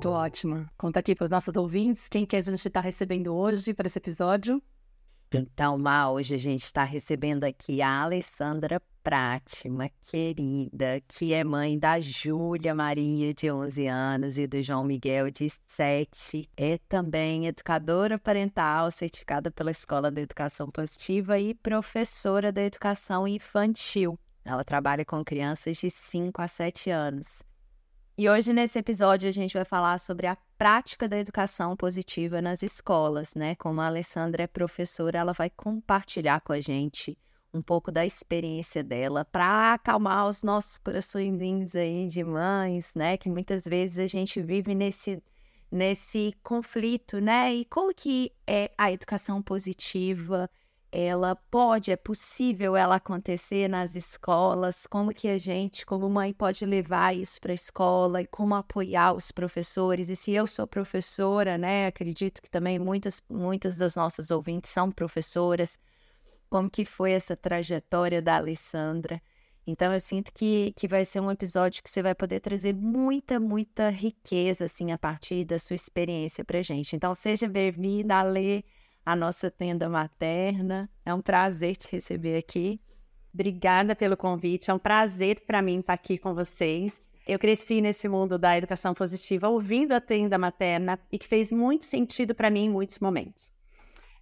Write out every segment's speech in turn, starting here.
tô ótima. Conta aqui para os nossos ouvintes quem que a gente está recebendo hoje para esse episódio. Então, Má, hoje a gente está recebendo aqui a Alessandra Prati, uma querida, que é mãe da Júlia Maria, de 11 anos, e do João Miguel, de 7. É também educadora parental, certificada pela Escola da Educação Positiva e professora da Educação Infantil. Ela trabalha com crianças de 5 a 7 anos. E hoje, nesse episódio, a gente vai falar sobre a prática da educação positiva nas escolas, né? Como a Alessandra é professora, ela vai compartilhar com a gente um pouco da experiência dela para acalmar os nossos coraçõezinhos aí de mães, né? Que muitas vezes a gente vive nesse nesse conflito, né? E como que é a educação positiva ela pode, é possível ela acontecer nas escolas, como que a gente, como mãe, pode levar isso para a escola e como apoiar os professores. E se eu sou professora, né, acredito que também muitas, muitas das nossas ouvintes são professoras, como que foi essa trajetória da Alessandra. Então eu sinto que, que vai ser um episódio que você vai poder trazer muita, muita riqueza, assim, a partir da sua experiência para gente. Então seja bem-vinda, Ale, a nossa tenda materna. É um prazer te receber aqui. Obrigada pelo convite. É um prazer para mim estar aqui com vocês. Eu cresci nesse mundo da educação positiva ouvindo a tenda materna e que fez muito sentido para mim em muitos momentos.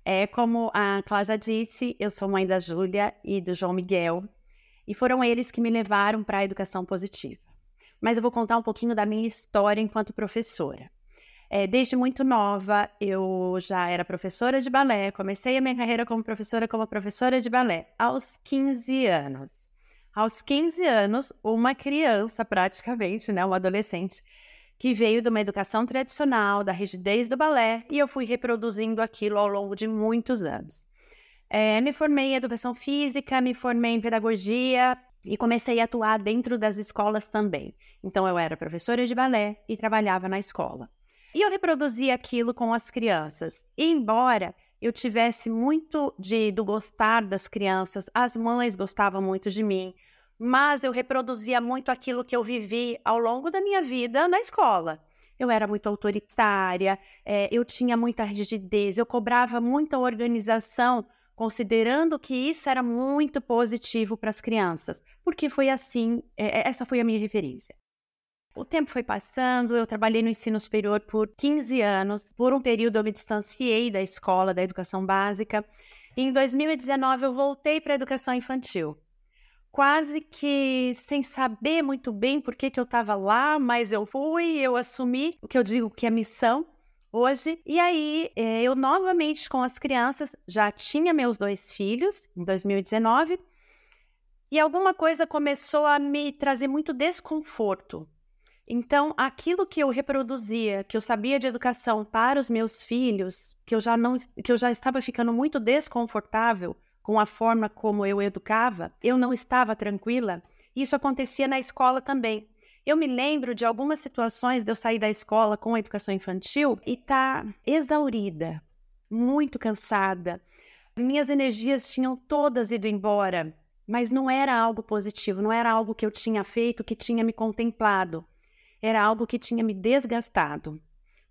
É como a Cláudia disse, eu sou mãe da Júlia e do João Miguel, e foram eles que me levaram para a educação positiva. Mas eu vou contar um pouquinho da minha história enquanto professora. É, desde muito nova, eu já era professora de balé. Comecei a minha carreira como professora, como professora de balé, aos 15 anos. Aos 15 anos, uma criança, praticamente, né, uma adolescente, que veio de uma educação tradicional, da rigidez do balé, e eu fui reproduzindo aquilo ao longo de muitos anos. É, me formei em educação física, me formei em pedagogia e comecei a atuar dentro das escolas também. Então, eu era professora de balé e trabalhava na escola. E eu reproduzia aquilo com as crianças. E embora eu tivesse muito de do gostar das crianças, as mães gostavam muito de mim, mas eu reproduzia muito aquilo que eu vivi ao longo da minha vida na escola. Eu era muito autoritária, é, eu tinha muita rigidez, eu cobrava muita organização, considerando que isso era muito positivo para as crianças, porque foi assim, é, essa foi a minha referência. O tempo foi passando, eu trabalhei no ensino superior por 15 anos. Por um período eu me distanciei da escola, da educação básica. E em 2019 eu voltei para a educação infantil. Quase que sem saber muito bem por que, que eu estava lá, mas eu fui, eu assumi o que eu digo que é missão hoje. E aí, eh, eu novamente com as crianças, já tinha meus dois filhos em 2019, e alguma coisa começou a me trazer muito desconforto. Então, aquilo que eu reproduzia, que eu sabia de educação para os meus filhos, que eu já não que eu já estava ficando muito desconfortável com a forma como eu educava, eu não estava tranquila. Isso acontecia na escola também. Eu me lembro de algumas situações de eu sair da escola com a educação infantil e estar tá exaurida, muito cansada. Minhas energias tinham todas ido embora, mas não era algo positivo, não era algo que eu tinha feito, que tinha me contemplado era algo que tinha me desgastado.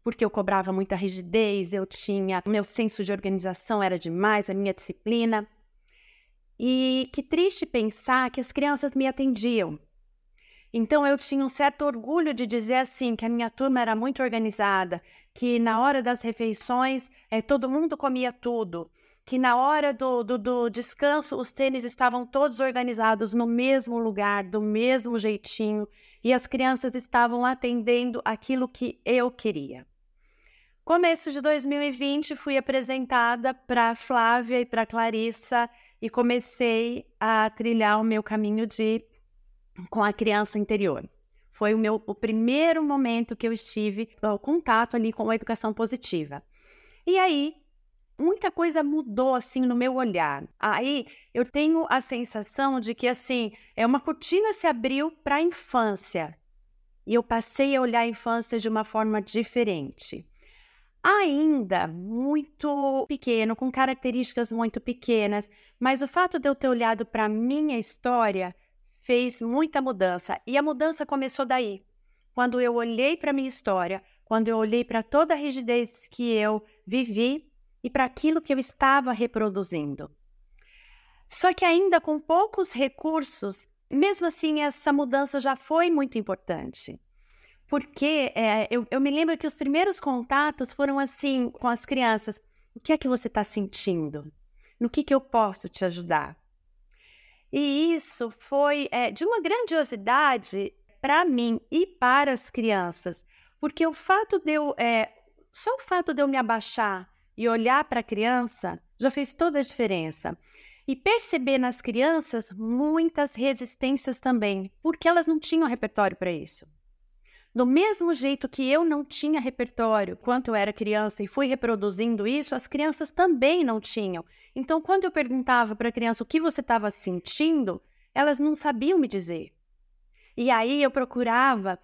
Porque eu cobrava muita rigidez, eu tinha. Meu senso de organização era demais, a minha disciplina. E que triste pensar que as crianças me atendiam. Então eu tinha um certo orgulho de dizer assim que a minha turma era muito organizada, que na hora das refeições é, todo mundo comia tudo, que na hora do, do, do, descanso os tênis estavam todos organizados no mesmo lugar, do mesmo jeitinho, e as crianças estavam atendendo aquilo que eu queria. Começo de 2020, fui apresentada para Flávia e para Clarissa e comecei a trilhar o meu caminho de com a criança interior. Foi o meu o primeiro momento que eu estive o contato ali com a educação positiva. E aí muita coisa mudou assim no meu olhar. Aí eu tenho a sensação de que assim, é uma cortina se abriu para a infância. E eu passei a olhar a infância de uma forma diferente. Ainda muito pequeno, com características muito pequenas, mas o fato de eu ter olhado para a minha história fez muita mudança. E a mudança começou daí. Quando eu olhei para a minha história, quando eu olhei para toda a rigidez que eu vivi e para aquilo que eu estava reproduzindo. Só que ainda com poucos recursos, mesmo assim, essa mudança já foi muito importante. Porque é, eu, eu me lembro que os primeiros contatos foram assim com as crianças. O que é que você está sentindo? No que, que eu posso te ajudar? E isso foi é, de uma grandiosidade para mim e para as crianças, porque o fato de eu, é, só o fato de eu me abaixar e olhar para a criança já fez toda a diferença. E perceber nas crianças muitas resistências também, porque elas não tinham repertório para isso. Do mesmo jeito que eu não tinha repertório quando eu era criança e fui reproduzindo isso, as crianças também não tinham. Então, quando eu perguntava para a criança o que você estava sentindo, elas não sabiam me dizer. E aí eu procurava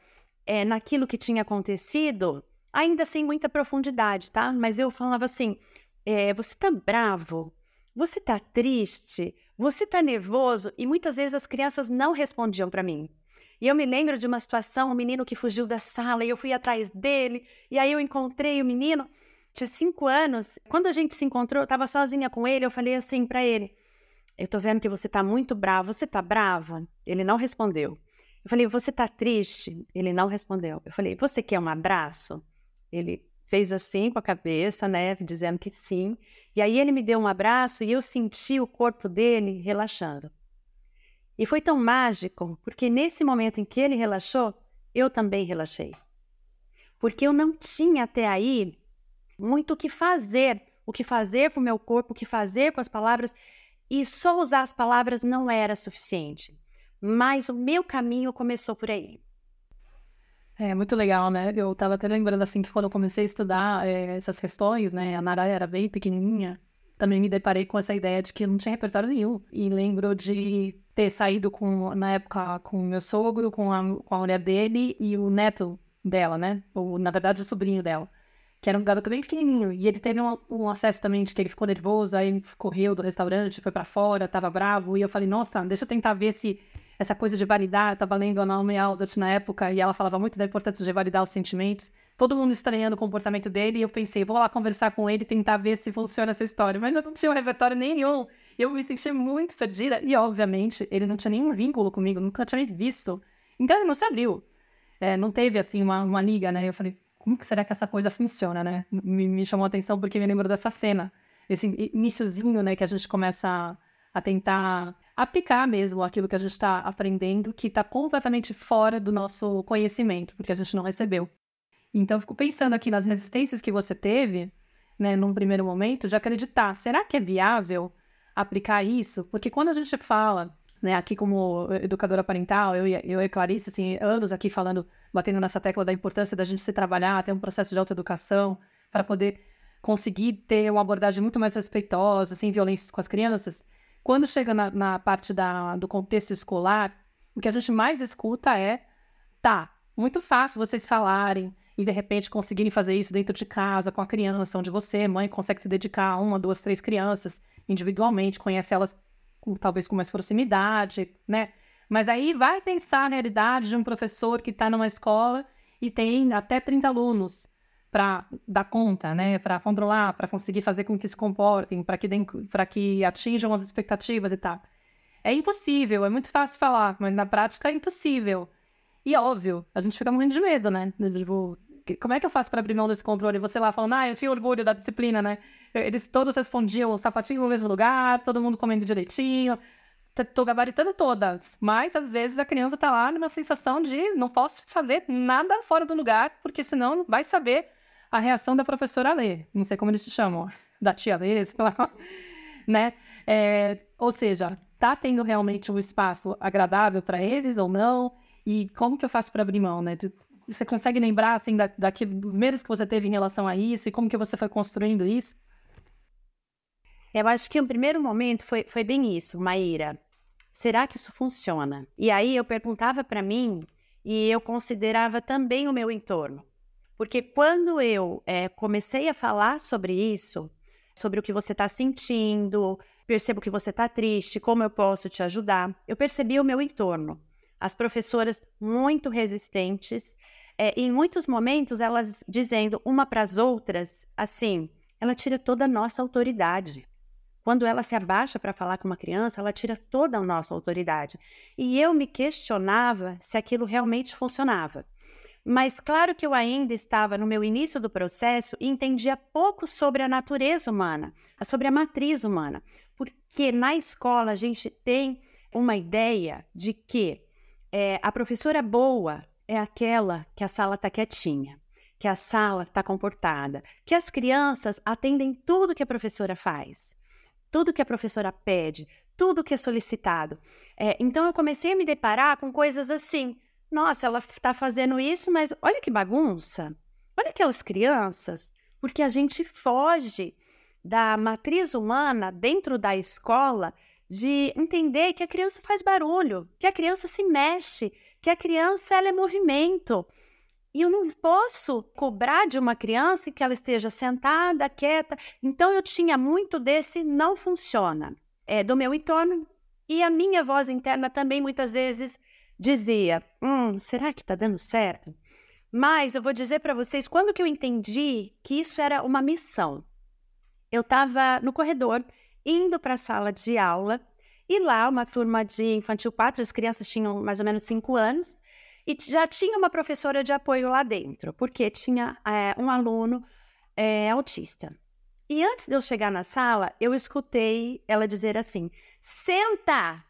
é, naquilo que tinha acontecido, ainda sem muita profundidade, tá? Mas eu falava assim: é, você tá bravo? Você tá triste? Você tá nervoso? E muitas vezes as crianças não respondiam para mim. E eu me lembro de uma situação, um menino que fugiu da sala e eu fui atrás dele. E aí eu encontrei o menino, tinha cinco anos. Quando a gente se encontrou, eu estava sozinha com ele. Eu falei assim para ele: Eu tô vendo que você tá muito bravo. Você tá brava? Ele não respondeu. Eu falei: Você tá triste? Ele não respondeu. Eu falei: Você quer um abraço? Ele fez assim com a cabeça, né, dizendo que sim. E aí ele me deu um abraço e eu senti o corpo dele relaxando. E foi tão mágico, porque nesse momento em que ele relaxou, eu também relaxei. Porque eu não tinha até aí muito o que fazer, o que fazer com o meu corpo, o que fazer com as palavras, e só usar as palavras não era suficiente. Mas o meu caminho começou por aí. É muito legal, né? Eu estava até lembrando assim que quando eu comecei a estudar é, essas questões, né? A Nara era bem pequenininha, também me deparei com essa ideia de que não tinha repertório nenhum. E lembro de ter saído com, na época, com meu sogro, com a, com a mulher dele e o neto dela, né? Ou, na verdade, o sobrinho dela. Que era um garoto bem pequenininho. E ele teve um, um acesso também de que ele ficou nervoso, aí correu do restaurante, foi para fora, tava bravo. E eu falei, nossa, deixa eu tentar ver se essa coisa de validar. Eu tava lendo a Naomi Aldrich na época e ela falava muito da importância de validar os sentimentos todo mundo estranhando o comportamento dele, e eu pensei, vou lá conversar com ele, tentar ver se funciona essa história. Mas eu não tinha um repertório nenhum. Eu me senti muito perdida, e obviamente ele não tinha nenhum vínculo comigo, nunca tinha me visto. Então ele não se abriu. É, não teve assim uma, uma liga, né? Eu falei, como que será que essa coisa funciona, né? Me, me chamou a atenção porque me lembro dessa cena, esse iníciozinho, né, que a gente começa a, tentar aplicar mesmo aquilo que a gente está aprendendo, que está completamente fora do nosso conhecimento, porque a gente não recebeu. Então, eu fico pensando aqui nas resistências que você teve, né, num primeiro momento, de acreditar. Será que é viável aplicar isso? Porque quando a gente fala, né, aqui como educadora parental, eu, eu e Clarice, assim, anos aqui falando, batendo nessa tecla da importância da gente se trabalhar, ter um processo de autoeducação, para poder conseguir ter uma abordagem muito mais respeitosa, sem violências com as crianças. Quando chega na, na parte da, do contexto escolar, o que a gente mais escuta é: tá, muito fácil vocês falarem, e de repente conseguirem fazer isso dentro de casa, com a criança, onde você, mãe, consegue se dedicar a uma, duas, três crianças individualmente, conhece elas talvez com mais proximidade, né? Mas aí vai pensar na realidade de um professor que está numa escola e tem até 30 alunos para dar conta, né? Para controlar, para conseguir fazer com que se comportem, para que, que atinjam as expectativas e tal. É impossível, é muito fácil falar, mas na prática é impossível. E óbvio, a gente fica morrendo de medo, né? Tipo, como é que eu faço para abrir mão desse controle? Você lá falando, ah, eu tinha orgulho da disciplina, né? Eles todos respondiam o sapatinho no mesmo lugar, todo mundo comendo direitinho. Tô gabaritando todas. Mas às vezes a criança tá lá numa sensação de não posso fazer nada fora do lugar, porque senão vai saber a reação da professora Lê. Não sei como eles te chamam. Da tia Lê, sei lá. né? É, ou seja, tá tendo realmente um espaço agradável para eles ou não? E como que eu faço para abrir mão, né? Você consegue lembrar, assim, da, dos medos que você teve em relação a isso e como que você foi construindo isso? Eu acho que o primeiro momento foi, foi bem isso, Maíra. Será que isso funciona? E aí eu perguntava para mim e eu considerava também o meu entorno. Porque quando eu é, comecei a falar sobre isso, sobre o que você está sentindo, percebo que você está triste, como eu posso te ajudar, eu percebi o meu entorno as professoras muito resistentes, é, em muitos momentos, elas dizendo uma para as outras, assim, ela tira toda a nossa autoridade. Quando ela se abaixa para falar com uma criança, ela tira toda a nossa autoridade. E eu me questionava se aquilo realmente funcionava. Mas claro que eu ainda estava no meu início do processo e entendia pouco sobre a natureza humana, sobre a matriz humana, porque na escola a gente tem uma ideia de que é, a professora boa é aquela que a sala está quietinha, que a sala está comportada, que as crianças atendem tudo que a professora faz, tudo que a professora pede, tudo que é solicitado. É, então eu comecei a me deparar com coisas assim nossa, ela está fazendo isso, mas olha que bagunça. Olha aquelas crianças. Porque a gente foge da matriz humana dentro da escola de entender que a criança faz barulho, que a criança se mexe, que a criança ela é movimento. E eu não posso cobrar de uma criança que ela esteja sentada, quieta. Então eu tinha muito desse não funciona é, do meu entorno. E a minha voz interna também muitas vezes dizia: Hum, será que está dando certo? Mas eu vou dizer para vocês, quando que eu entendi que isso era uma missão? Eu estava no corredor, indo para a sala de aula, e lá uma turma de infantil 4, as crianças tinham mais ou menos 5 anos, e já tinha uma professora de apoio lá dentro, porque tinha é, um aluno é, autista. E antes de eu chegar na sala, eu escutei ela dizer assim: senta!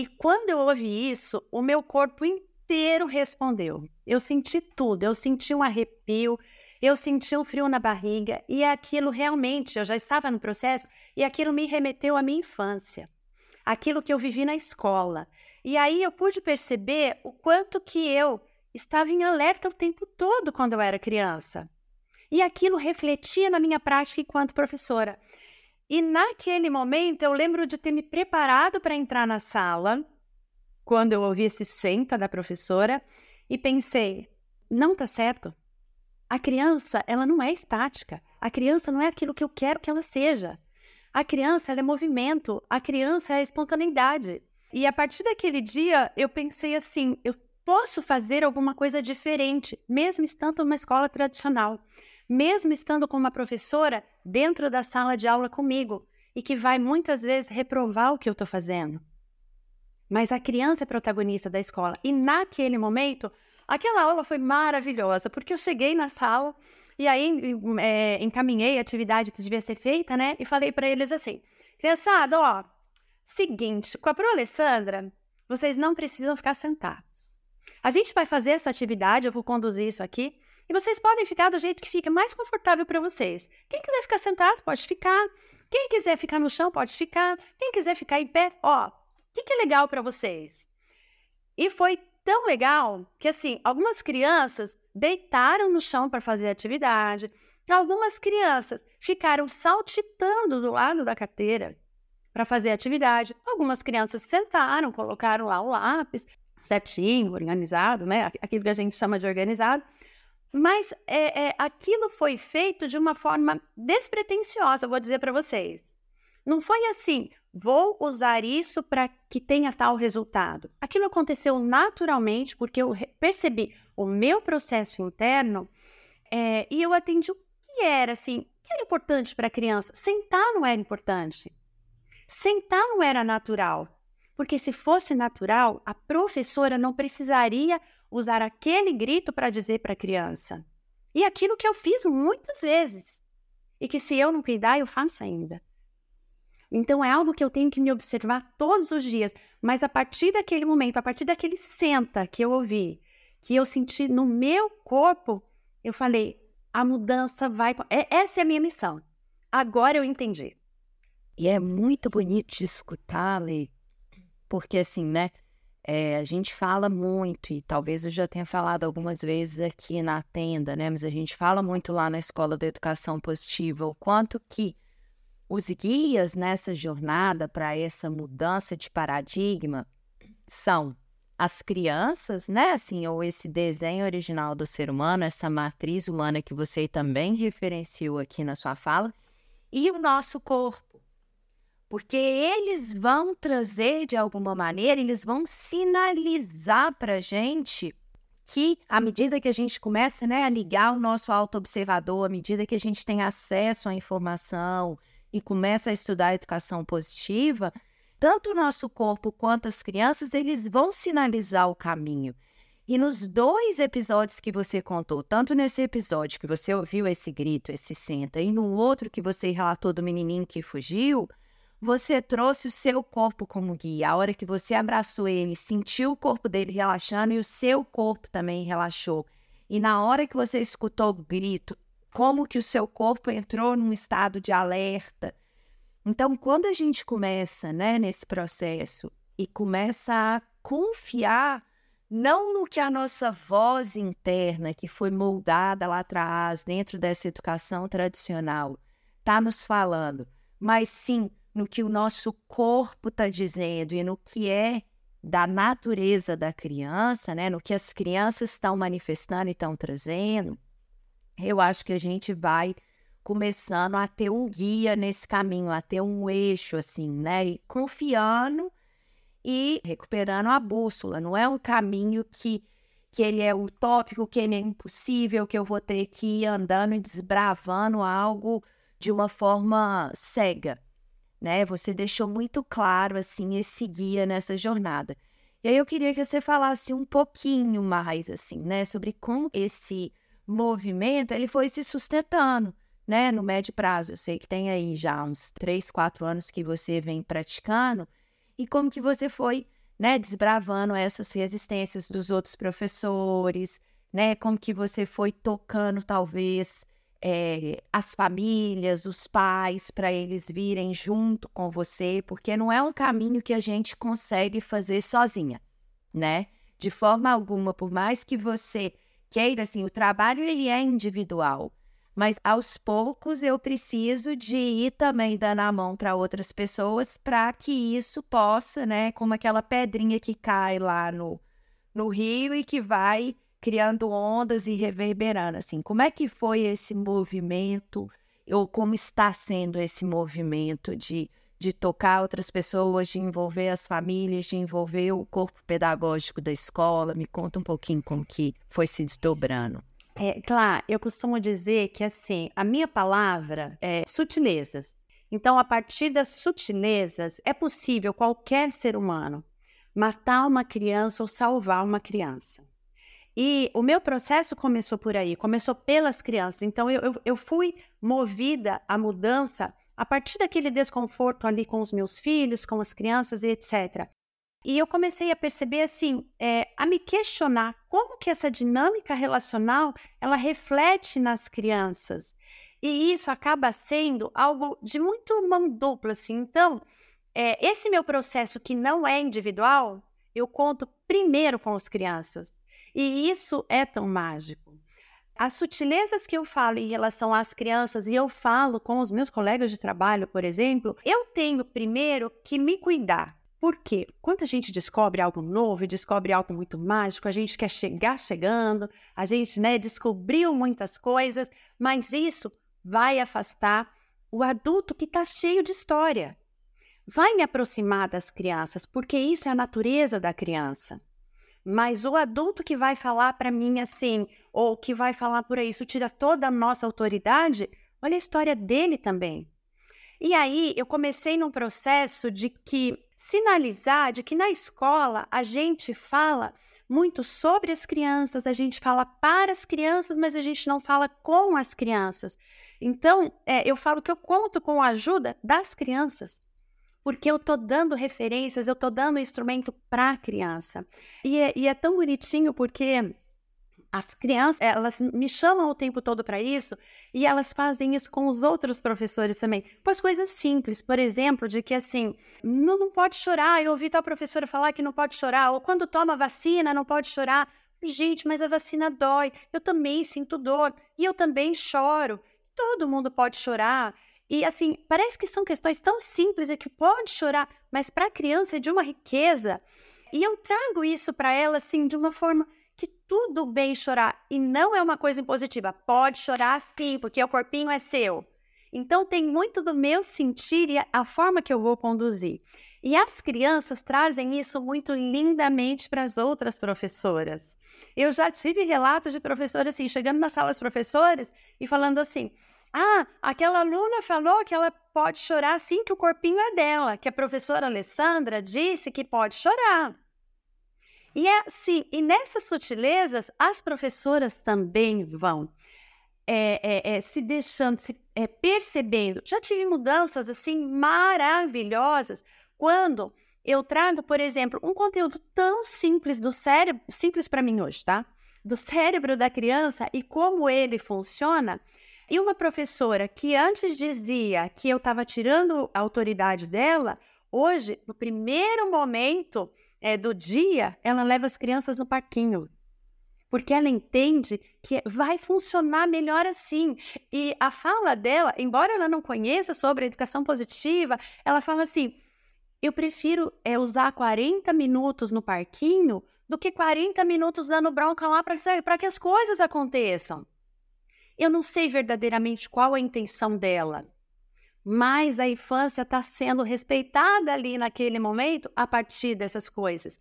E quando eu ouvi isso, o meu corpo inteiro respondeu. Eu senti tudo, eu senti um arrepio, eu senti um frio na barriga, e aquilo realmente, eu já estava no processo, e aquilo me remeteu à minha infância, aquilo que eu vivi na escola. E aí eu pude perceber o quanto que eu estava em alerta o tempo todo quando eu era criança. E aquilo refletia na minha prática enquanto professora. E naquele momento eu lembro de ter me preparado para entrar na sala, quando eu ouvi esse senta da professora, e pensei: não tá certo. A criança, ela não é estática. A criança não é aquilo que eu quero que ela seja. A criança, ela é movimento. A criança é espontaneidade. E a partir daquele dia, eu pensei assim: eu posso fazer alguma coisa diferente, mesmo estando numa escola tradicional mesmo estando com uma professora dentro da sala de aula comigo e que vai muitas vezes reprovar o que eu estou fazendo. Mas a criança é protagonista da escola e naquele momento, aquela aula foi maravilhosa porque eu cheguei na sala e aí é, encaminhei a atividade que devia ser feita, né? E falei para eles assim: criançada, ó, seguinte, com a Pro Alessandra, vocês não precisam ficar sentados. A gente vai fazer essa atividade, eu vou conduzir isso aqui. E vocês podem ficar do jeito que fica mais confortável para vocês. Quem quiser ficar sentado, pode ficar. Quem quiser ficar no chão, pode ficar. Quem quiser ficar em pé, ó, o que, que é legal para vocês? E foi tão legal que, assim, algumas crianças deitaram no chão para fazer atividade. Algumas crianças ficaram saltitando do lado da carteira para fazer atividade. Algumas crianças sentaram, colocaram lá o lápis certinho, organizado, né? Aquilo que a gente chama de organizado. Mas é, é, aquilo foi feito de uma forma despretensiosa, vou dizer para vocês. Não foi assim, vou usar isso para que tenha tal resultado. Aquilo aconteceu naturalmente porque eu percebi o meu processo interno é, e eu atendi o que era assim, que era importante para a criança. Sentar não era importante. Sentar não era natural. Porque se fosse natural, a professora não precisaria usar aquele grito para dizer para a criança. E aquilo que eu fiz muitas vezes. E que se eu não cuidar, eu faço ainda. Então é algo que eu tenho que me observar todos os dias. Mas a partir daquele momento, a partir daquele senta que eu ouvi, que eu senti no meu corpo, eu falei: a mudança vai. É, essa é a minha missão. Agora eu entendi. E é muito bonito de escutar, Lê, porque assim, né? É, a gente fala muito, e talvez eu já tenha falado algumas vezes aqui na tenda, né? Mas a gente fala muito lá na Escola da Educação Positiva o quanto que os guias nessa jornada para essa mudança de paradigma são as crianças, né? Assim, ou esse desenho original do ser humano, essa matriz humana que você também referenciou aqui na sua fala, e o nosso corpo porque eles vão trazer de alguma maneira, eles vão sinalizar para gente que, à medida que a gente começa né, a ligar o nosso auto-observador, à medida que a gente tem acesso à informação e começa a estudar a educação positiva, tanto o nosso corpo quanto as crianças, eles vão sinalizar o caminho. E nos dois episódios que você contou, tanto nesse episódio que você ouviu esse grito, esse senta, e no outro que você relatou do menininho que fugiu, você trouxe o seu corpo como guia. A hora que você abraçou ele, sentiu o corpo dele relaxando e o seu corpo também relaxou. E na hora que você escutou o grito, como que o seu corpo entrou num estado de alerta. Então, quando a gente começa, né, nesse processo e começa a confiar não no que a nossa voz interna, que foi moldada lá atrás, dentro dessa educação tradicional, está nos falando, mas sim no que o nosso corpo está dizendo e no que é da natureza da criança, né? no que as crianças estão manifestando e estão trazendo, eu acho que a gente vai começando a ter um guia nesse caminho, a ter um eixo, assim, né? E confiando e recuperando a bússola. Não é um caminho que, que ele é utópico, que ele é impossível, que eu vou ter que ir andando e desbravando algo de uma forma cega, né? Você deixou muito claro, assim, esse guia nessa jornada. E aí eu queria que você falasse um pouquinho mais, assim, né? Sobre como esse movimento, ele foi se sustentando, né? No médio prazo. Eu sei que tem aí já uns três, quatro anos que você vem praticando, e como que você foi, né, desbravando essas resistências dos outros professores, né? Como que você foi tocando talvez é, as famílias, os pais, para eles virem junto com você, porque não é um caminho que a gente consegue fazer sozinha, né? De forma alguma, por mais que você queira, assim, o trabalho ele é individual, mas aos poucos eu preciso de ir também dando a mão para outras pessoas para que isso possa, né, como aquela pedrinha que cai lá no, no rio e que vai criando ondas e reverberando, assim. Como é que foi esse movimento ou como está sendo esse movimento de de tocar outras pessoas, de envolver as famílias, de envolver o corpo pedagógico da escola. Me conta um pouquinho como que foi se desdobrando. É, claro, eu costumo dizer que assim, a minha palavra é sutilezas. Então, a partir das sutilezas, é possível qualquer ser humano matar uma criança ou salvar uma criança. E o meu processo começou por aí, começou pelas crianças. Então, eu, eu, eu fui movida à mudança a partir daquele desconforto ali com os meus filhos, com as crianças e etc. E eu comecei a perceber assim, é, a me questionar como que essa dinâmica relacional ela reflete nas crianças. E isso acaba sendo algo de muito mão dupla, assim. Então, é, esse meu processo que não é individual, eu conto primeiro com as crianças. E isso é tão mágico. As sutilezas que eu falo em relação às crianças e eu falo com os meus colegas de trabalho, por exemplo, eu tenho primeiro que me cuidar. Porque quando a gente descobre algo novo, descobre algo muito mágico, a gente quer chegar chegando, a gente né, descobriu muitas coisas, mas isso vai afastar o adulto que está cheio de história. Vai me aproximar das crianças, porque isso é a natureza da criança. Mas o adulto que vai falar para mim assim, ou que vai falar por aí, isso tira toda a nossa autoridade, olha a história dele também. E aí eu comecei num processo de que sinalizar de que na escola a gente fala muito sobre as crianças, a gente fala para as crianças, mas a gente não fala com as crianças. Então, é, eu falo que eu conto com a ajuda das crianças, porque eu estou dando referências, eu estou dando instrumento para a criança. E é, e é tão bonitinho porque as crianças, elas me chamam o tempo todo para isso e elas fazem isso com os outros professores também. Pois coisas simples, por exemplo, de que assim, não, não pode chorar. Eu ouvi tal professora falar que não pode chorar, ou quando toma vacina não pode chorar. Gente, mas a vacina dói. Eu também sinto dor e eu também choro. Todo mundo pode chorar. E assim, parece que são questões tão simples e que pode chorar, mas para a criança é de uma riqueza. E eu trago isso para ela assim de uma forma que tudo bem chorar e não é uma coisa impositiva. Pode chorar sim, porque o corpinho é seu. Então, tem muito do meu sentir e a forma que eu vou conduzir. E as crianças trazem isso muito lindamente para as outras professoras. Eu já tive relatos de professoras assim, chegando nas salas professores e falando assim: ah, aquela aluna falou que ela pode chorar assim que o corpinho é dela, que a professora Alessandra disse que pode chorar. E é assim, e nessas sutilezas, as professoras também vão é, é, é, se deixando, se é, percebendo. Já tive mudanças assim maravilhosas quando eu trago, por exemplo, um conteúdo tão simples do cérebro, simples para mim hoje, tá? Do cérebro da criança e como ele funciona. E uma professora que antes dizia que eu estava tirando a autoridade dela, hoje, no primeiro momento é, do dia, ela leva as crianças no parquinho. Porque ela entende que vai funcionar melhor assim. E a fala dela, embora ela não conheça sobre a educação positiva, ela fala assim: eu prefiro é, usar 40 minutos no parquinho do que 40 minutos dando bronca lá para que as coisas aconteçam. Eu não sei verdadeiramente qual a intenção dela, mas a infância está sendo respeitada ali naquele momento a partir dessas coisas.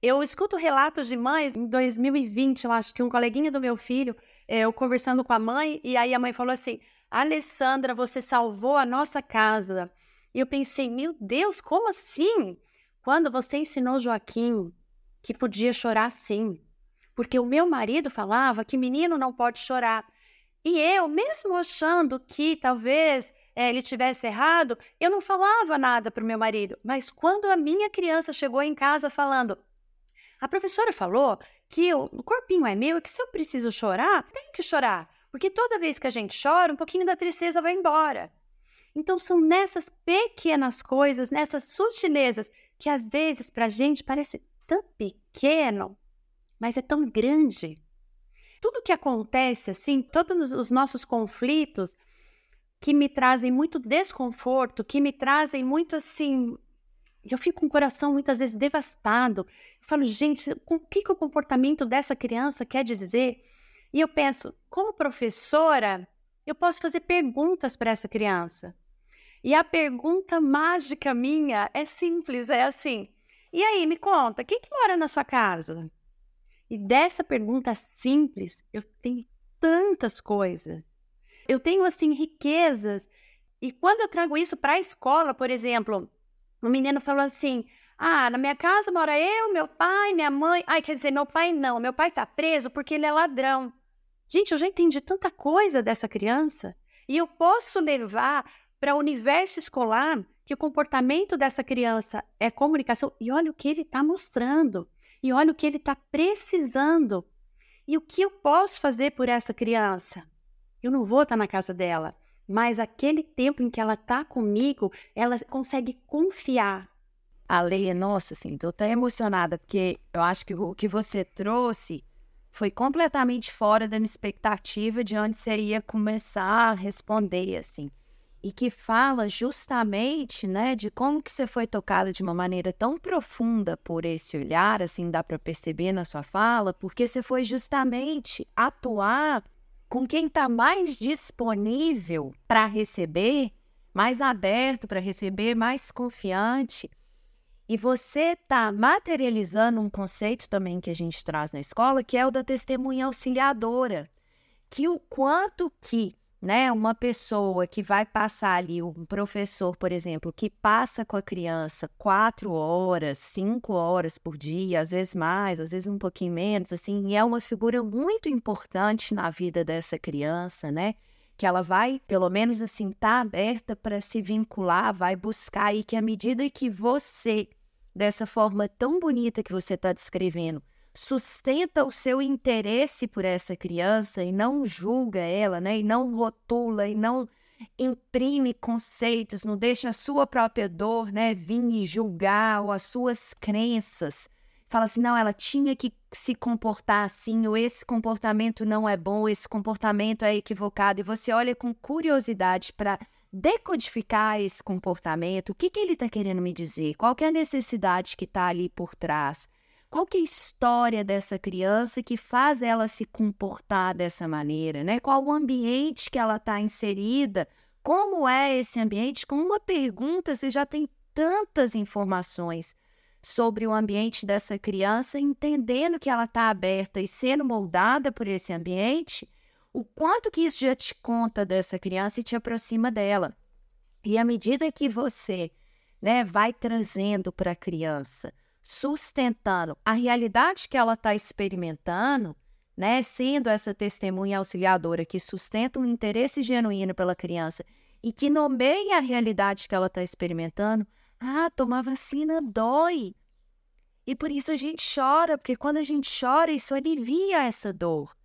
Eu escuto relatos de mães, em 2020, eu acho que um coleguinha do meu filho, eh, eu conversando com a mãe, e aí a mãe falou assim: Alessandra, você salvou a nossa casa. E eu pensei, meu Deus, como assim? Quando você ensinou Joaquim que podia chorar sim. Porque o meu marido falava que menino não pode chorar. E eu, mesmo achando que talvez é, ele tivesse errado, eu não falava nada para o meu marido. Mas quando a minha criança chegou em casa falando, a professora falou que o, corpinho é meu e que se eu preciso chorar, tenho que chorar. Porque toda vez que a gente chora, um pouquinho da tristeza vai embora. Então são nessas pequenas coisas, nessas sutilezas, que às vezes para a gente parece tão pequeno, mas é tão grande tudo que acontece, assim, todos os nossos conflitos que me trazem muito desconforto, que me trazem muito assim. Eu fico com o coração muitas vezes devastado. Eu falo, gente, o que, que o comportamento dessa criança quer dizer? E eu penso, como professora, eu posso fazer perguntas para essa criança. E a pergunta mágica minha é simples, é assim: e aí, me conta, quem que mora na sua casa? E dessa pergunta simples, eu tenho tantas coisas. Eu tenho, assim, riquezas. E quando eu trago isso para a escola, por exemplo, o menino falou assim: Ah, na minha casa mora eu, meu pai, minha mãe. Ai, quer dizer, meu pai não, meu pai tá preso porque ele é ladrão. Gente, eu já entendi tanta coisa dessa criança. E eu posso levar para o universo escolar que o comportamento dessa criança é comunicação. E olha o que ele está mostrando e olha o que ele está precisando. E o que eu posso fazer por essa criança? Eu não vou estar tá na casa dela, mas aquele tempo em que ela está comigo, ela consegue confiar. A Leia, nossa, assim, estou até emocionada, porque eu acho que o que você trouxe foi completamente fora da minha expectativa de onde você ia começar a responder, assim e que fala justamente, né, de como que você foi tocada de uma maneira tão profunda por esse olhar, assim dá para perceber na sua fala, porque você foi justamente atuar com quem está mais disponível para receber, mais aberto para receber, mais confiante. E você está materializando um conceito também que a gente traz na escola, que é o da testemunha auxiliadora, que o quanto que né? Uma pessoa que vai passar ali, um professor, por exemplo, que passa com a criança quatro horas, cinco horas por dia, às vezes mais, às vezes um pouquinho menos, assim, e é uma figura muito importante na vida dessa criança, né? Que ela vai, pelo menos assim, tá aberta para se vincular, vai buscar, e que à medida que você, dessa forma tão bonita que você está descrevendo, sustenta o seu interesse por essa criança e não julga ela, né? E não rotula e não imprime conceitos, não deixa a sua própria dor, né, vir e julgar ou as suas crenças. Fala assim, não, ela tinha que se comportar assim, ou esse comportamento não é bom, esse comportamento é equivocado, e você olha com curiosidade para decodificar esse comportamento, o que, que ele está querendo me dizer, qual é a necessidade que está ali por trás. Qual que é a história dessa criança que faz ela se comportar dessa maneira, né? Qual o ambiente que ela está inserida como é esse ambiente, com uma pergunta você já tem tantas informações sobre o ambiente dessa criança, entendendo que ela está aberta e sendo moldada por esse ambiente, o quanto que isso já te conta dessa criança e te aproxima dela. E à medida que você né, vai trazendo para a criança, sustentando a realidade que ela está experimentando, né, sendo essa testemunha auxiliadora que sustenta um interesse genuíno pela criança e que nomeia a realidade que ela está experimentando, ah, tomar vacina dói. E por isso a gente chora, porque quando a gente chora, isso alivia essa dor.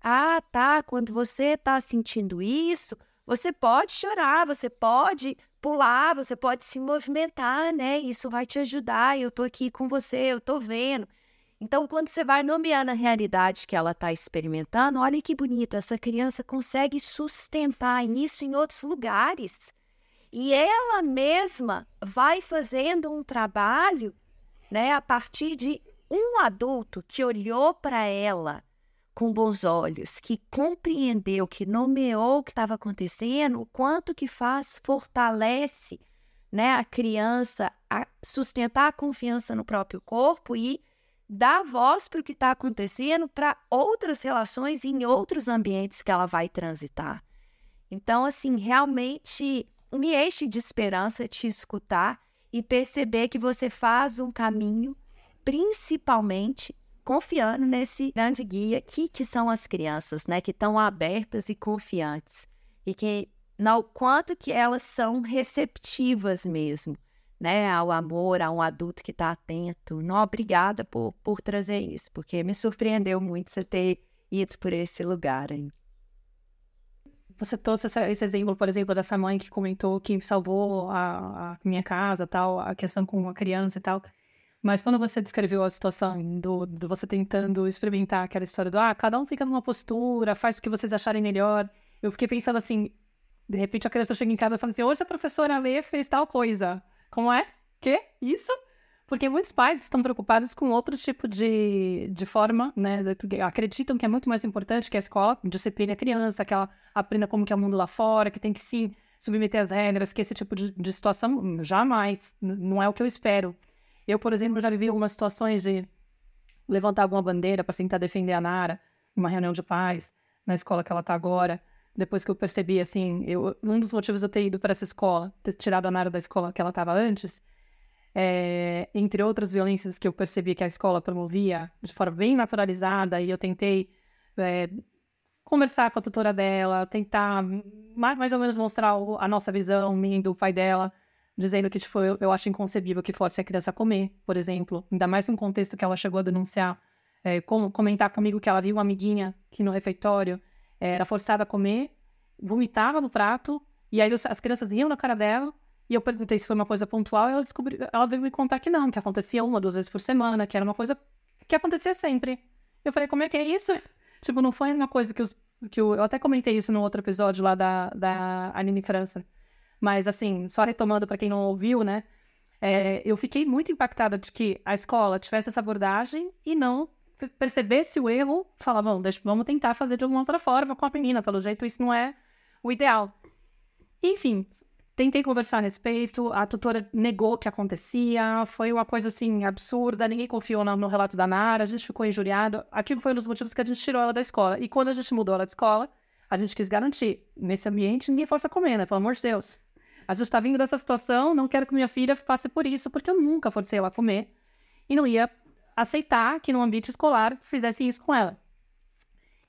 Ah, tá, quando você está sentindo isso, você pode chorar, você pode pular, você pode se movimentar, né? Isso vai te ajudar. Eu tô aqui com você, eu tô vendo. Então, quando você vai nomeando a realidade que ela está experimentando, olha que bonito, essa criança consegue sustentar isso em outros lugares. E ela mesma vai fazendo um trabalho, né, a partir de um adulto que olhou para ela com bons olhos, que compreendeu, que nomeou o que estava acontecendo, o quanto que faz, fortalece né, a criança a sustentar a confiança no próprio corpo e dar voz para o que está acontecendo para outras relações em outros ambientes que ela vai transitar. Então, assim, realmente me enche de esperança te escutar e perceber que você faz um caminho, principalmente confiando nesse grande guia que, são as crianças, né? Que estão abertas e confiantes. E que, no quanto que elas são receptivas mesmo, né? Ao amor, a um adulto que está atento. Não, obrigada por, por trazer isso, porque me surpreendeu muito você ter ido por esse lugar aí. Você trouxe esse exemplo, por exemplo, dessa mãe que comentou que salvou a, a minha casa, tal, a questão com a criança e tal. Mas quando você descreveu a situação do, do, você tentando experimentar aquela história do ah, cada um fica numa postura, faz o que vocês acharem melhor, eu fiquei pensando assim, de repente a criança chega em casa e fala assim, hoje a professora Lê fez tal coisa. Como é? Que? Isso? Porque muitos pais estão preocupados com outro tipo de, de forma, né? Acreditam que é muito mais importante que a escola disciplina a criança, que ela aprenda como que é o mundo lá fora, que tem que se submeter às regras, que esse tipo de, de situação jamais, não é o que eu espero. Eu, por exemplo, já vivi algumas situações de levantar alguma bandeira para tentar defender a Nara, numa reunião de pais, na escola que ela está agora. Depois que eu percebi, assim, eu, um dos motivos de eu ter ido para essa escola, ter tirado a Nara da escola que ela estava antes, é, entre outras violências que eu percebi que a escola promovia de forma bem naturalizada, e eu tentei é, conversar com a tutora dela, tentar mais, mais ou menos mostrar a nossa visão, minha e do pai dela, dizendo que tipo, eu, eu acho inconcebível que force a criança a comer, por exemplo. Ainda mais no contexto que ela chegou a denunciar, é, com, comentar comigo que ela viu uma amiguinha que no refeitório é, era forçada a comer, vomitava no prato, e aí as crianças riam na cara dela, e eu perguntei se foi uma coisa pontual, e ela, descobriu, ela veio me contar que não, que acontecia uma, duas vezes por semana, que era uma coisa que acontecia sempre. Eu falei, como é que é isso? Tipo, não foi uma coisa que os. Que eu, eu até comentei isso no outro episódio lá da, da Aline França. Mas, assim, só retomando para quem não ouviu, né? É, eu fiquei muito impactada de que a escola tivesse essa abordagem e não percebesse o erro, falar, bom, deixa, vamos tentar fazer de alguma outra forma com a menina, pelo jeito isso não é o ideal. Enfim, tentei conversar a respeito, a tutora negou que acontecia, foi uma coisa assim absurda, ninguém confiou no, no relato da Nara, a gente ficou injuriado. Aquilo foi um dos motivos que a gente tirou ela da escola. E quando a gente mudou ela da escola, a gente quis garantir, nesse ambiente ninguém força a comer, né? Pelo amor de Deus. A gente está vindo dessa situação, não quero que minha filha passe por isso, porque eu nunca forcei ela a comer. E não ia aceitar que no ambiente escolar fizessem isso com ela.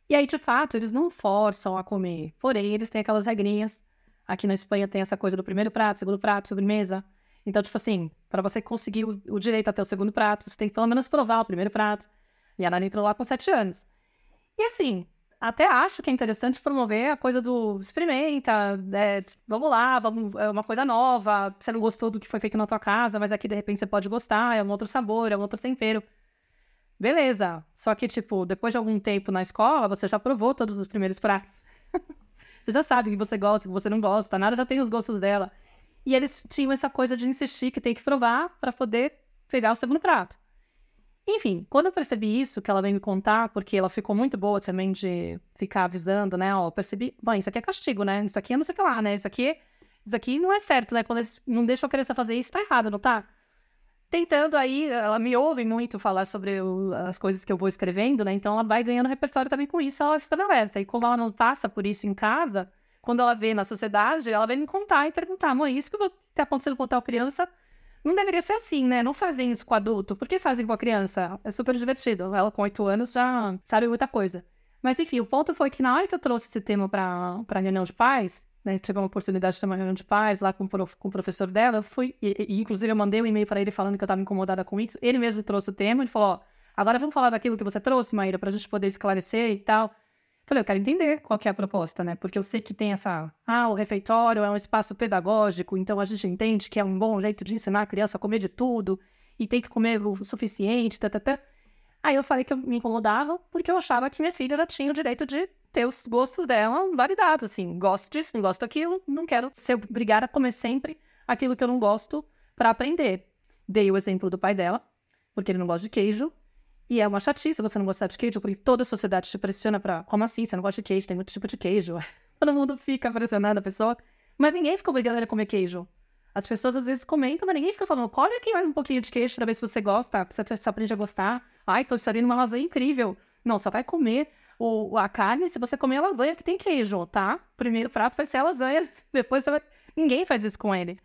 E aí, de fato, eles não forçam a comer. Porém, eles têm aquelas regrinhas. Aqui na Espanha tem essa coisa do primeiro prato, segundo prato, sobremesa. Então, tipo assim, para você conseguir o, o, direito até o segundo prato, você tem que pelo menos provar o primeiro prato. E a Nana entrou lá com sete anos. E assim, até acho que é interessante promover a coisa do experimenta, é, vamos lá, vamos, é uma coisa nova. Você não gostou do que foi feito na tua casa, mas aqui de repente você pode gostar, é um outro sabor, é um outro tempero. Beleza. Só que, tipo, depois de algum tempo na escola, você já provou todos os primeiros pratos. você já sabe que você gosta, que você não gosta, nada já tem os gostos dela. E eles tinham essa coisa de insistir que tem que provar para poder pegar o segundo prato. Enfim, quando eu percebi isso, que ela veio me contar, porque ela ficou muito boa também de ficar avisando, né? Ó, percebi, bom, isso aqui é castigo, né? Isso aqui é não sei o que lá, né? Isso aqui, isso aqui não é certo, né? Quando eles não deixam a criança fazer isso, tá errado, não tá? Tentando aí, ela me ouve muito falar sobre o, as coisas que eu vou escrevendo, né? Então ela vai ganhando repertório também com isso, ela fica alerta. E como ela não passa por isso em casa, quando ela vê na sociedade, ela vem me contar e perguntar, mãe, isso que tá acontecendo com tal criança não deveria ser assim, né? Não fazem isso com adulto. Por que fazem com a criança? É super divertido. Ela, com oito anos, já sabe muita coisa. Mas, enfim, o ponto foi que na hora que eu trouxe esse tema para a reunião de pais, né? Tive uma oportunidade de ter uma reunião de pais lá com, com o professor dela. Eu fui, e, e, inclusive, eu mandei um e-mail para ele falando que eu estava incomodada com isso. Ele mesmo trouxe o tema. Ele falou: Ó, agora vamos falar daquilo que você trouxe, Maíra, para a gente poder esclarecer e tal. Falei, eu quero entender qual que é a proposta, né? Porque eu sei que tem essa. Ah, o refeitório é um espaço pedagógico, então a gente entende que é um bom jeito de ensinar a criança a comer de tudo e tem que comer o suficiente, tá, tá, tá. Aí eu falei que eu me incomodava porque eu achava que minha filha ela tinha o direito de ter os gostos dela validados, assim. Gosto disso, não gosto daquilo, não quero ser obrigada a comer sempre aquilo que eu não gosto para aprender. Dei o exemplo do pai dela, porque ele não gosta de queijo, e é uma chatice você não gostar de queijo, porque toda a sociedade te pressiona pra. Como assim? Você não gosta de queijo? Tem muito tipo de queijo. Todo mundo fica pressionando a pessoa. Mas ninguém fica obrigando a comer queijo. As pessoas às vezes comentam, mas ninguém fica falando, come aqui um pouquinho de queijo pra ver se você gosta, se você aprende a gostar. Ai, tô saindo uma lasanha incrível. Não, só vai comer o, a carne se você comer a lasanha que tem queijo, tá? Primeiro prato vai ser a lasanha, depois você vai... Ninguém faz isso com ele.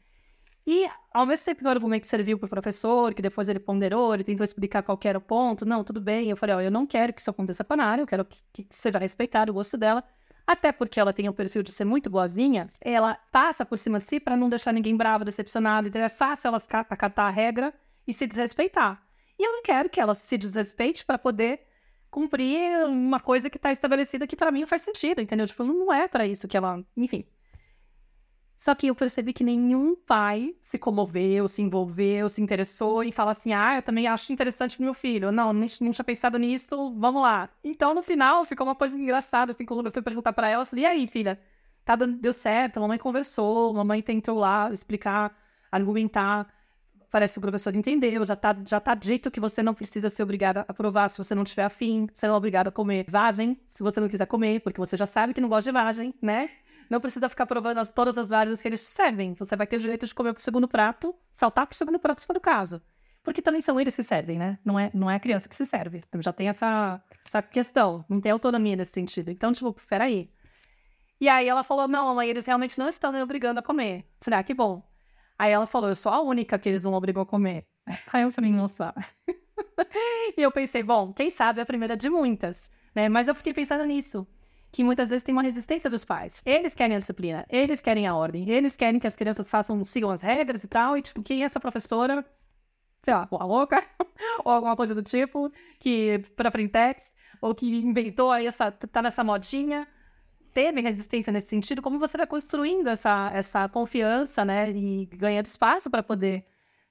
E, ao mesmo tempo que o argumento serviu para o professor, que depois ele ponderou, ele tentou explicar qual era o ponto, não, tudo bem. Eu falei, ó, eu não quero que isso aconteça com a eu quero que, que você vá respeitar o gosto dela. Até porque ela tem o perfil de ser muito boazinha, ela passa por cima de si para não deixar ninguém bravo, decepcionado. Então é fácil ela ficar, acatar a regra e se desrespeitar. E eu não quero que ela se desrespeite para poder cumprir uma coisa que está estabelecida que para mim não faz sentido, entendeu? Tipo, não é para isso que ela. Enfim. Só que eu percebi que nenhum pai se comoveu, se envolveu, se interessou e fala assim: ah, eu também acho interessante pro meu filho. Não, não, tinha pensado nisso, vamos lá. Então, no final, ficou uma coisa engraçada, assim, quando eu fui perguntar para ela, eu falei: e aí, filha? Tá dando, deu certo, a mamãe conversou, a mamãe tentou lá explicar, argumentar. Parece que o professor entendeu, já tá, já tá dito que você não precisa ser obrigada a provar se você não tiver afim, você não é obrigada a comer vagem se você não quiser comer, porque você já sabe que não gosta de vagem, né? Não precisa ficar provando as, todas as várias que eles servem. Você vai ter o direito de comer pro segundo prato, saltar pro segundo prato se for o caso. Porque também são eles que se servem, né? Não é, não é a criança que se serve. Então já tem essa, essa questão. Não tem autonomia nesse sentido. Então, tipo, peraí. E aí ela falou: não, mãe, eles realmente não estão me obrigando a comer. Será que bom? Aí ela falou: eu sou a única que eles não obrigam a comer. Aí eu falei: nossa. e eu pensei: bom, quem sabe é a primeira de muitas, né? Mas eu fiquei pensando nisso que muitas vezes tem uma resistência dos pais. Eles querem a disciplina, eles querem a ordem, eles querem que as crianças façam, sigam as regras e tal, e tipo, quem é essa professora, sei lá, porra louca, ou alguma coisa do tipo, que pra frentex, ou que inventou aí essa, tá nessa modinha, teve resistência nesse sentido, como você vai construindo essa, essa confiança, né, e ganhando espaço para poder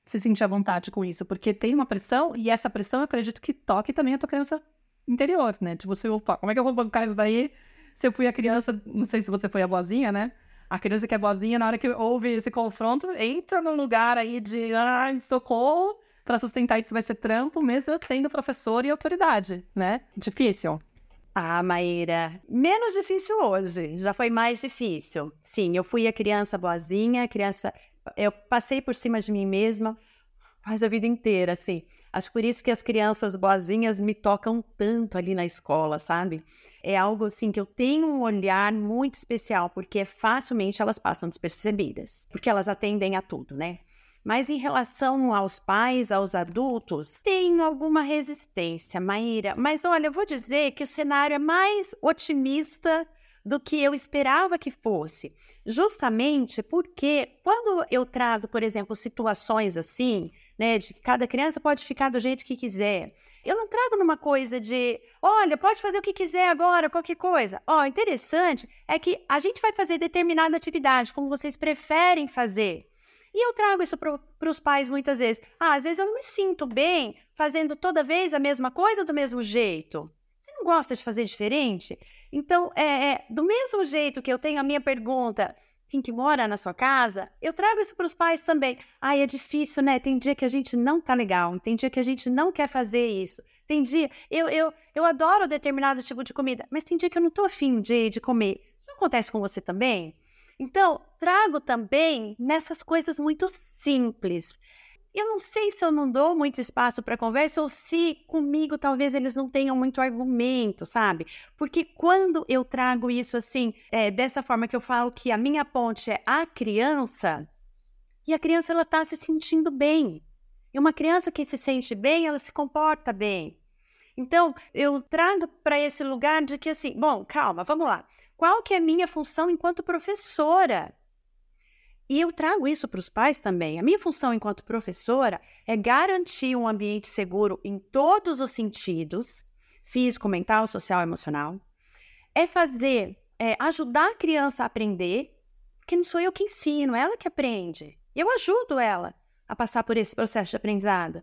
se sentir à vontade com isso, porque tem uma pressão, e essa pressão eu acredito que toque também a tua criança interior, né? Tipo, você, opa, como é que eu vou bancar isso daí se eu fui a criança, não sei se você foi a boazinha, né? A criança que é boazinha, na hora que houve esse confronto, entra num lugar aí de ai, socorro, para sustentar isso vai ser trampo, mesmo eu sendo professor e autoridade, né? Difícil. Ah, Maíra, menos difícil hoje, já foi mais difícil. Sim, eu fui a criança boazinha, criança. Eu passei por cima de mim mesma, mas a vida inteira, assim. Acho por isso que as crianças boazinhas me tocam tanto ali na escola, sabe? É algo assim que eu tenho um olhar muito especial, porque facilmente elas passam despercebidas, porque elas atendem a tudo, né? Mas em relação aos pais, aos adultos, tenho alguma resistência, Maíra. Mas olha, eu vou dizer que o cenário é mais otimista do que eu esperava que fosse. Justamente porque quando eu trago, por exemplo, situações assim, né, de que cada criança pode ficar do jeito que quiser, eu não trago numa coisa de, olha, pode fazer o que quiser agora, qualquer coisa. Ó, oh, interessante é que a gente vai fazer determinada atividade como vocês preferem fazer. E eu trago isso para os pais muitas vezes. Ah, às vezes eu não me sinto bem fazendo toda vez a mesma coisa do mesmo jeito. Você não gosta de fazer diferente? Então, é, é do mesmo jeito que eu tenho a minha pergunta quem que mora na sua casa, eu trago isso para os pais também. Ai, é difícil, né? Tem dia que a gente não tá legal, tem dia que a gente não quer fazer isso. Tem dia, eu, eu, eu adoro determinado tipo de comida, mas tem dia que eu não tô afim de, de comer. Isso acontece com você também? Então, trago também nessas coisas muito simples. Eu não sei se eu não dou muito espaço para conversa ou se comigo talvez eles não tenham muito argumento, sabe? Porque quando eu trago isso assim, é, dessa forma que eu falo que a minha ponte é a criança, e a criança ela está se sentindo bem. E uma criança que se sente bem, ela se comporta bem. Então, eu trago para esse lugar de que assim, bom, calma, vamos lá. Qual que é a minha função enquanto professora? E eu trago isso para os pais também. A minha função enquanto professora é garantir um ambiente seguro em todos os sentidos físico, mental, social, emocional. É fazer, é ajudar a criança a aprender, porque não sou eu que ensino, é ela que aprende. Eu ajudo ela a passar por esse processo de aprendizado.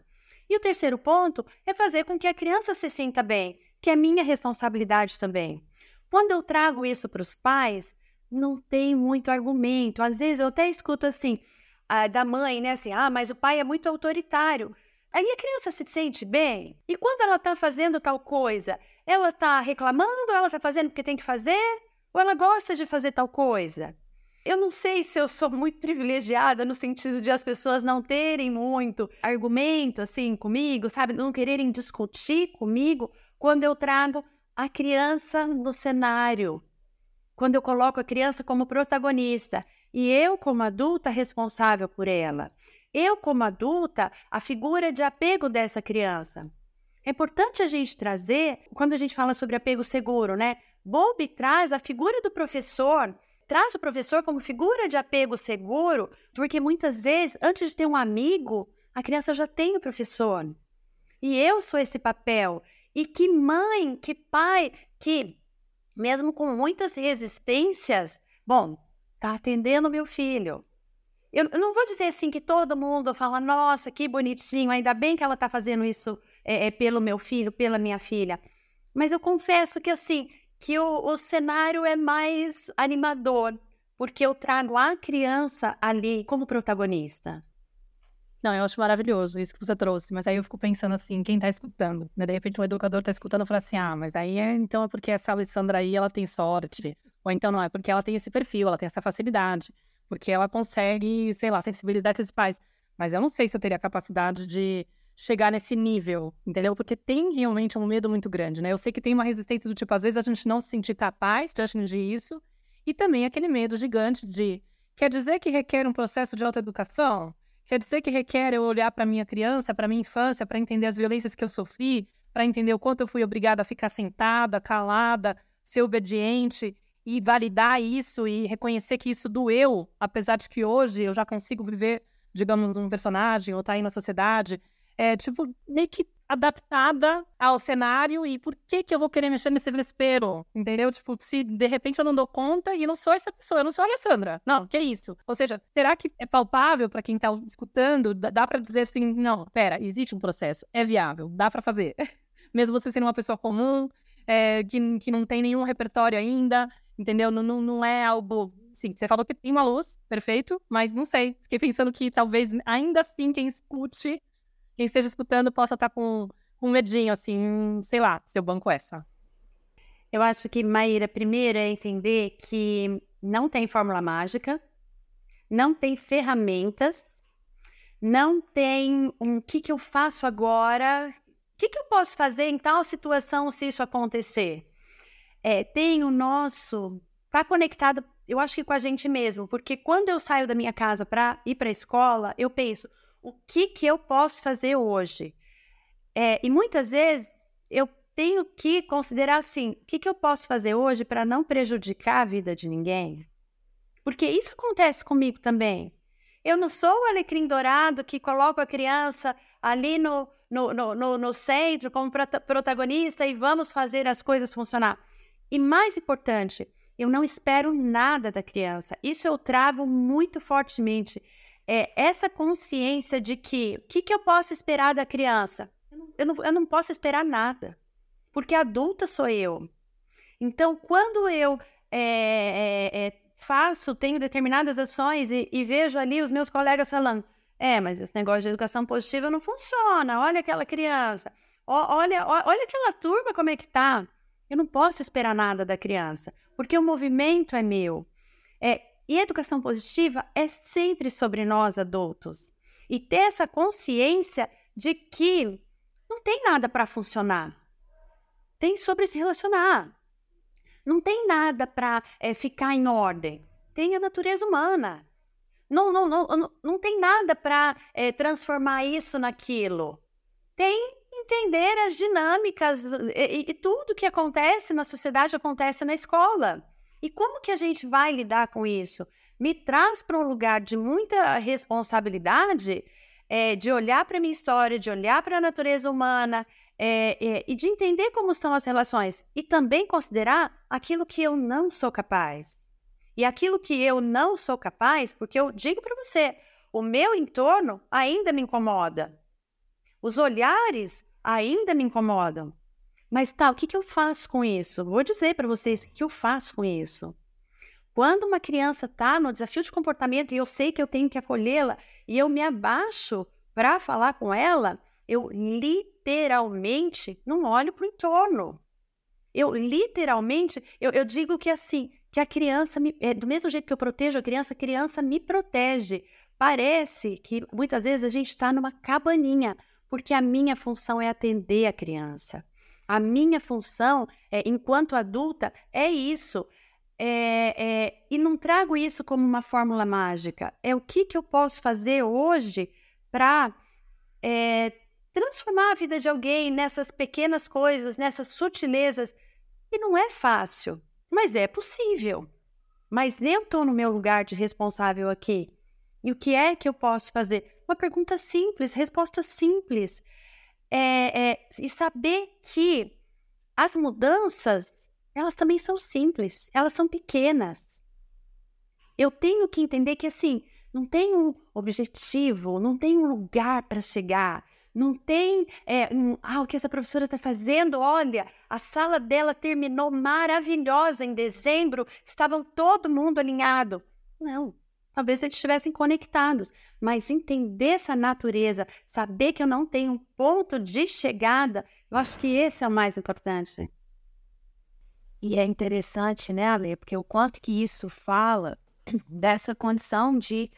E o terceiro ponto é fazer com que a criança se sinta bem, que é minha responsabilidade também. Quando eu trago isso para os pais, não tem muito argumento. Às vezes eu até escuto assim, a, da mãe, né? Assim, ah, mas o pai é muito autoritário. Aí a criança se sente bem. E quando ela está fazendo tal coisa, ela está reclamando, ela está fazendo porque tem que fazer, ou ela gosta de fazer tal coisa? Eu não sei se eu sou muito privilegiada no sentido de as pessoas não terem muito argumento assim comigo, sabe? Não quererem discutir comigo quando eu trago a criança no cenário quando eu coloco a criança como protagonista e eu, como adulta, responsável por ela. Eu, como adulta, a figura de apego dessa criança. É importante a gente trazer, quando a gente fala sobre apego seguro, né? Bowlby traz a figura do professor, traz o professor como figura de apego seguro, porque muitas vezes, antes de ter um amigo, a criança já tem o professor. E eu sou esse papel. E que mãe, que pai, que mesmo com muitas resistências, bom, tá atendendo meu filho. Eu, eu, não vou dizer assim que todo mundo fala, nossa, que bonitinho, ainda bem que ela tá fazendo isso é, é, pelo meu filho, pela minha filha. Mas eu confesso que assim, que o, o cenário é mais animador, porque eu trago a criança ali como protagonista. Não, eu acho maravilhoso isso que você trouxe, mas aí eu fico pensando assim, quem tá escutando, né? De repente um educador tá escutando e fala assim, ah, mas aí é, então é porque essa Alessandra aí, ela tem sorte, ou então não, é porque ela tem esse perfil, ela tem essa facilidade, porque ela consegue, sei lá, sensibilizar esses pais. Mas eu não sei se eu teria capacidade de chegar nesse nível, entendeu? Porque tem realmente um medo muito grande, né? Eu sei que tem uma resistência do tipo, às vezes a gente não se sentir capaz de atingir isso, e também aquele medo gigante de, quer dizer que requer um processo de autoeducação? Quer dizer que requer eu olhar para minha criança, para minha infância, para entender as violências que eu sofri, para entender o quanto eu fui obrigada a ficar sentada, calada, ser obediente e validar isso e reconhecer que isso doeu, apesar de que hoje eu já consigo viver, digamos, um personagem ou estar tá aí na sociedade. É tipo meio que adaptada ao cenário e por que que eu vou querer mexer nesse vespeiro, entendeu? Tipo, se de repente eu não dou conta e não sou essa pessoa, eu não sou a Alessandra. Não, que isso? Ou seja, será que é palpável para quem tá escutando? Dá para dizer assim, não, pera, existe um processo, é viável, dá para fazer. Mesmo você sendo uma pessoa comum, é, que, que não tem nenhum repertório ainda, entendeu? Não, não, não é algo Sim, você falou que tem uma luz, perfeito, mas não sei. Fiquei pensando que talvez ainda assim quem escute quem esteja escutando possa estar tá com um medinho, assim, sei lá, seu banco essa. Eu acho que, Maíra, primeiro é entender que não tem fórmula mágica, não tem ferramentas, não tem um que, que eu faço agora, o que, que eu posso fazer em tal situação se isso acontecer. É, tem o nosso, tá conectado, eu acho que com a gente mesmo, porque quando eu saio da minha casa para ir para a escola, eu penso, o que, que eu posso fazer hoje? É, e muitas vezes eu tenho que considerar assim: o que, que eu posso fazer hoje para não prejudicar a vida de ninguém? Porque isso acontece comigo também. Eu não sou o alecrim dourado que coloco a criança ali no, no, no, no, no centro como protagonista e vamos fazer as coisas funcionar. E mais importante, eu não espero nada da criança. Isso eu trago muito fortemente é essa consciência de que o que, que eu posso esperar da criança? Eu não, eu não posso esperar nada, porque adulta sou eu. Então, quando eu é, é, é, faço, tenho determinadas ações e, e vejo ali os meus colegas falando: é, mas esse negócio de educação positiva não funciona. Olha aquela criança, olha, olha aquela turma como é que tá. Eu não posso esperar nada da criança, porque o movimento é meu. É, e educação positiva é sempre sobre nós adultos. E ter essa consciência de que não tem nada para funcionar. Tem sobre se relacionar. Não tem nada para é, ficar em ordem. Tem a natureza humana. Não, não, não, não, não tem nada para é, transformar isso naquilo. Tem entender as dinâmicas e, e, tudo que acontece na sociedade acontece na escola. E como que a gente vai lidar com isso? Me traz para um lugar de muita responsabilidade, é, de olhar para a minha história, de olhar para a natureza humana é, é, e de entender como estão as relações e também considerar aquilo que eu não sou capaz. E aquilo que eu não sou capaz, porque eu digo para você, o meu entorno ainda me incomoda. Os olhares ainda me incomodam. Mas tá, o que, que eu faço com isso? Vou dizer para vocês o que eu faço com isso. Quando uma criança está no desafio de comportamento e eu sei que eu tenho que acolhê-la e eu me abaixo para falar com ela, eu literalmente não olho para o entorno. Eu literalmente, eu, eu, digo que assim, que a criança, me, é, do mesmo jeito que eu protejo a criança, a criança me protege. Parece que muitas vezes a gente está numa cabaninha, porque a minha função é atender a criança. A minha função, é, enquanto adulta, é isso. É, é, e não trago isso como uma fórmula mágica. É o que, que eu posso fazer hoje para é, transformar a vida de alguém nessas pequenas coisas, nessas sutilezas. E não é fácil, mas é possível. Mas eu estou no meu lugar de responsável aqui. E o que é que eu posso fazer? Uma pergunta simples, resposta simples é, é, e saber que as mudanças, elas também são simples, elas são pequenas. Eu tenho que entender que, assim, não tem um objetivo, não tem um lugar para chegar, não tem é, um, ah, o que essa professora está fazendo. Olha, a sala dela terminou maravilhosa em dezembro, estavam todo mundo alinhado. Não, talvez eles estivessem conectados, mas entender essa natureza, saber que eu não tenho um ponto de chegada, eu acho que esse é o mais importante. E é interessante, né, Ale, porque o quanto que isso fala dessa condição de,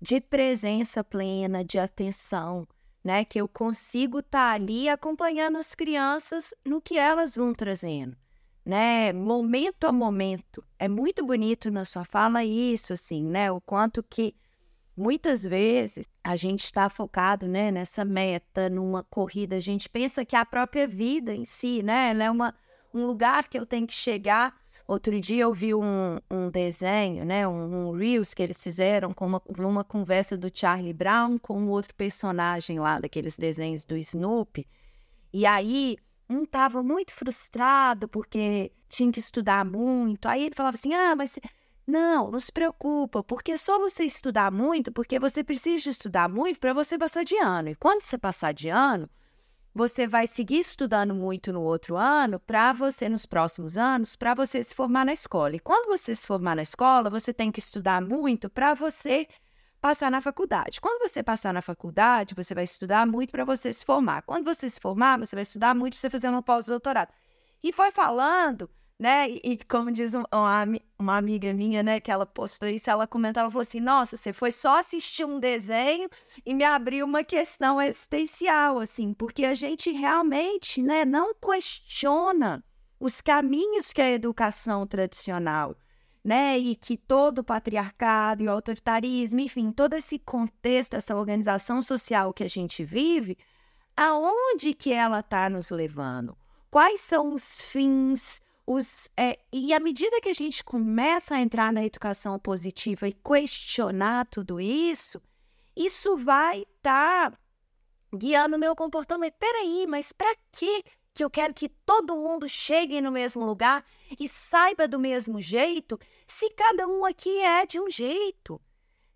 de presença plena, de atenção, né, que eu consigo estar tá ali acompanhando as crianças no que elas vão trazendo né, momento a momento. É muito bonito na sua fala isso, assim, né, o quanto que muitas vezes a gente está focado, né, nessa meta, numa corrida, a gente pensa que a própria vida em si, né, ela é uma, um lugar que eu tenho que chegar. Outro dia eu vi um, um desenho, né, um, um, Reels que eles fizeram com uma, uma conversa do Charlie Brown com outro personagem lá, daqueles desenhos do Snoopy. E aí um estava muito frustrado porque tinha que estudar muito. Aí ele falava assim: ah, mas não, não se preocupa, porque só você estudar muito, porque você precisa estudar muito para você passar de ano. E quando você passar de ano, você vai seguir estudando muito no outro ano para você, nos próximos anos, para você se formar na escola. E quando você se formar na escola, você tem que estudar muito para você passar na faculdade. Quando você passar na faculdade, você vai estudar muito para você se formar. Quando você se formar, você vai estudar muito para você fazer um pós-doutorado. E foi falando, né? E, e como diz um, uma, uma, amiga minha, né, que ela postou isso, ela comentava, falou assim: "Nossa, você foi só assistir um desenho e me abriu uma questão existencial, assim, porque a gente realmente, né, não questiona os caminhos que a educação tradicional né? E que todo o patriarcado e o autoritarismo, enfim, todo esse contexto, essa organização social que a gente vive, aonde que ela está nos levando? Quais são os fins? Os, é, e à medida que a gente começa a entrar na educação positiva e questionar tudo isso, isso vai estar tá guiando o meu comportamento. Peraí, mas para que que eu quero que todo mundo chegue no mesmo lugar e saiba do mesmo jeito, se cada um aqui é de um jeito.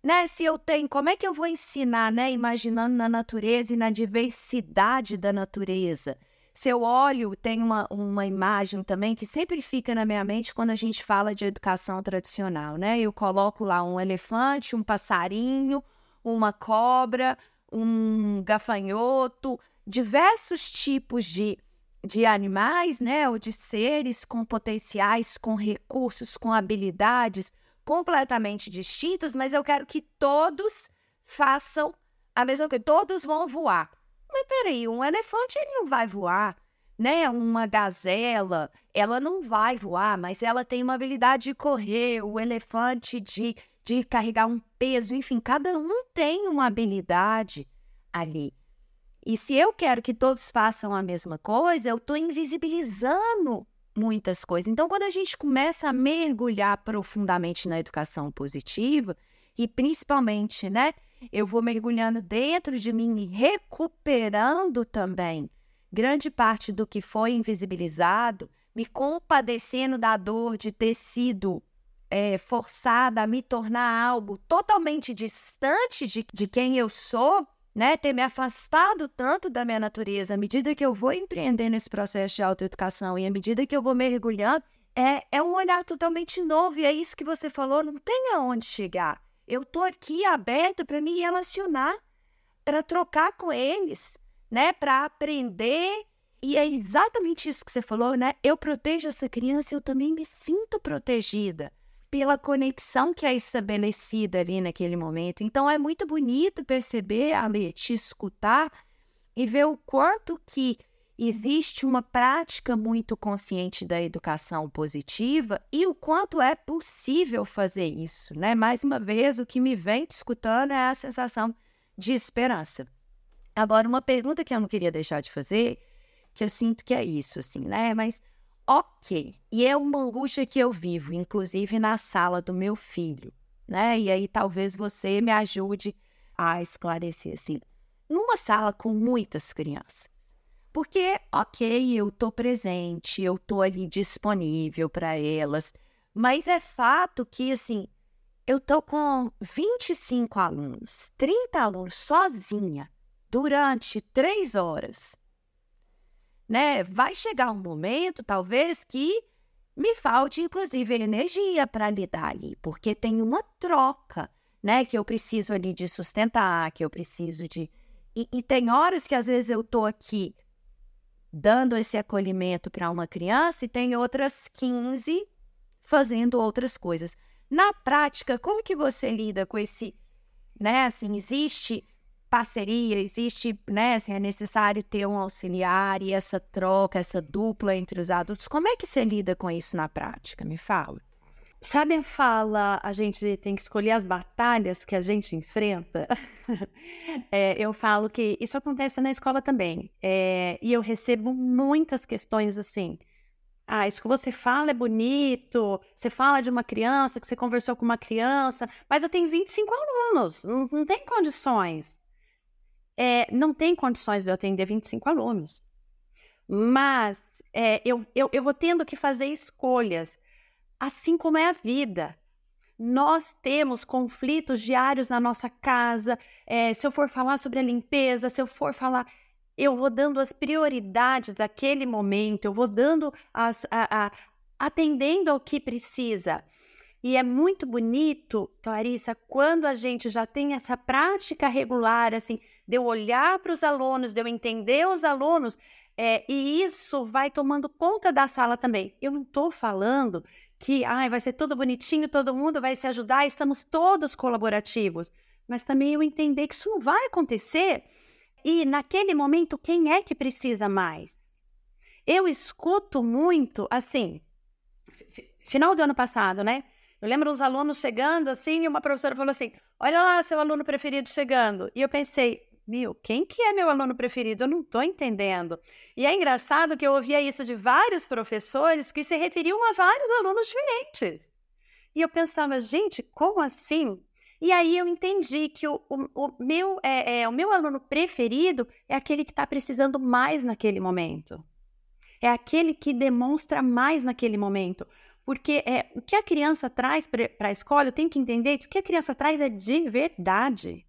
Né? Se eu tenho, como é que eu vou ensinar, né, imaginando na natureza e na diversidade da natureza? Se eu olho, tem uma, uma imagem também que sempre fica na minha mente quando a gente fala de educação tradicional, né? Eu coloco lá um elefante, um passarinho, uma cobra, um gafanhoto, diversos tipos de, de animais, né? Ou de seres com potenciais, com recursos, com habilidades completamente distintas, mas eu quero que todos façam a mesma coisa. Todos vão voar. Mas peraí, um elefante ele não vai voar, né? Uma gazela, ela não vai voar, mas ela tem uma habilidade de correr, o elefante de, de carregar um peso, enfim, cada um tem uma habilidade ali. E se eu quero que todos façam a mesma coisa, eu estou invisibilizando muitas coisas. Então, quando a gente começa a mergulhar profundamente na educação positiva, e principalmente, né, eu vou mergulhando dentro de mim e recuperando também grande parte do que foi invisibilizado, me compadecendo da dor de ter sido é, forçada a me tornar algo totalmente distante de, de quem eu sou, né? Ter me afastado tanto da minha natureza, à medida que eu vou empreendendo esse processo de autoeducação e à medida que eu vou mergulhando, é, é um olhar totalmente novo, e é isso que você falou, não tem aonde chegar. Eu tô aqui aberta para me relacionar, para trocar com eles, né? Para aprender. E é exatamente isso que você falou, né? Eu protejo essa criança, eu também me sinto protegida pela conexão que é estabelecida ali naquele momento. Então é muito bonito perceber, Ale, te escutar e ver o quanto que existe uma prática muito consciente da educação positiva e o quanto é possível fazer isso, né? Mais uma vez, o que me vem escutando é a sensação de esperança. Agora, uma pergunta que eu não queria deixar de fazer, que eu sinto que é isso, assim, né? Mas, ok, e é uma angústia que eu vivo, inclusive na sala do meu filho, né? E aí talvez você me ajude a esclarecer, assim. Numa sala com muitas crianças, porque, ok, eu estou presente, eu estou ali disponível para elas, mas é fato que, assim, eu estou com 25 alunos, 30 alunos sozinha, durante três horas. Né? Vai chegar um momento, talvez, que me falte, inclusive, energia para lidar ali, porque tem uma troca, né? Que eu preciso ali de sustentar, que eu preciso de. E, e tem horas que às vezes eu estou aqui dando esse acolhimento para uma criança e tem outras 15 fazendo outras coisas. Na prática, como que você lida com esse, né, assim, existe parceria, existe, né, assim, é necessário ter um auxiliar e essa troca, essa dupla entre os adultos. Como é que você lida com isso na prática? Me fala. Sabe a fala, a gente tem que escolher as batalhas que a gente enfrenta? é, eu falo que isso acontece na escola também. É, e eu recebo muitas questões assim. Ah, isso que você fala é bonito, você fala de uma criança, que você conversou com uma criança, mas eu tenho 25 alunos, não, não tem condições. É, não tem condições de eu atender 25 alunos. Mas é, eu, eu, eu vou tendo que fazer escolhas assim como é a vida. Nós temos conflitos diários na nossa casa. É, se eu for falar sobre a limpeza, se eu for falar, eu vou dando as prioridades daquele momento, eu vou dando as. A, a, atendendo ao que precisa. E é muito bonito, Clarissa, quando a gente já tem essa prática regular, assim, de eu olhar para os alunos, de eu entender os alunos, é, e isso vai tomando conta da sala também. Eu não estou falando que ai, vai ser tudo bonitinho, todo mundo vai se ajudar, estamos todos colaborativos. Mas também eu entender que isso não vai acontecer e naquele momento quem é que precisa mais? Eu escuto muito assim, final do ano passado, né? Eu lembro uns alunos chegando assim e uma professora falou assim: Olha lá seu aluno preferido chegando. E eu pensei: meu, quem que é meu aluno preferido? Eu não estou entendendo. E é engraçado que eu ouvia isso de vários professores que se referiam a vários alunos diferentes. E eu pensava, gente, como assim? E aí eu entendi que o, o, o meu, é, é, o meu aluno preferido é aquele que está precisando mais naquele momento. É aquele que demonstra mais naquele momento. Porque é, o que a criança traz para a escola, eu tenho que entender que o que a criança traz é de verdade.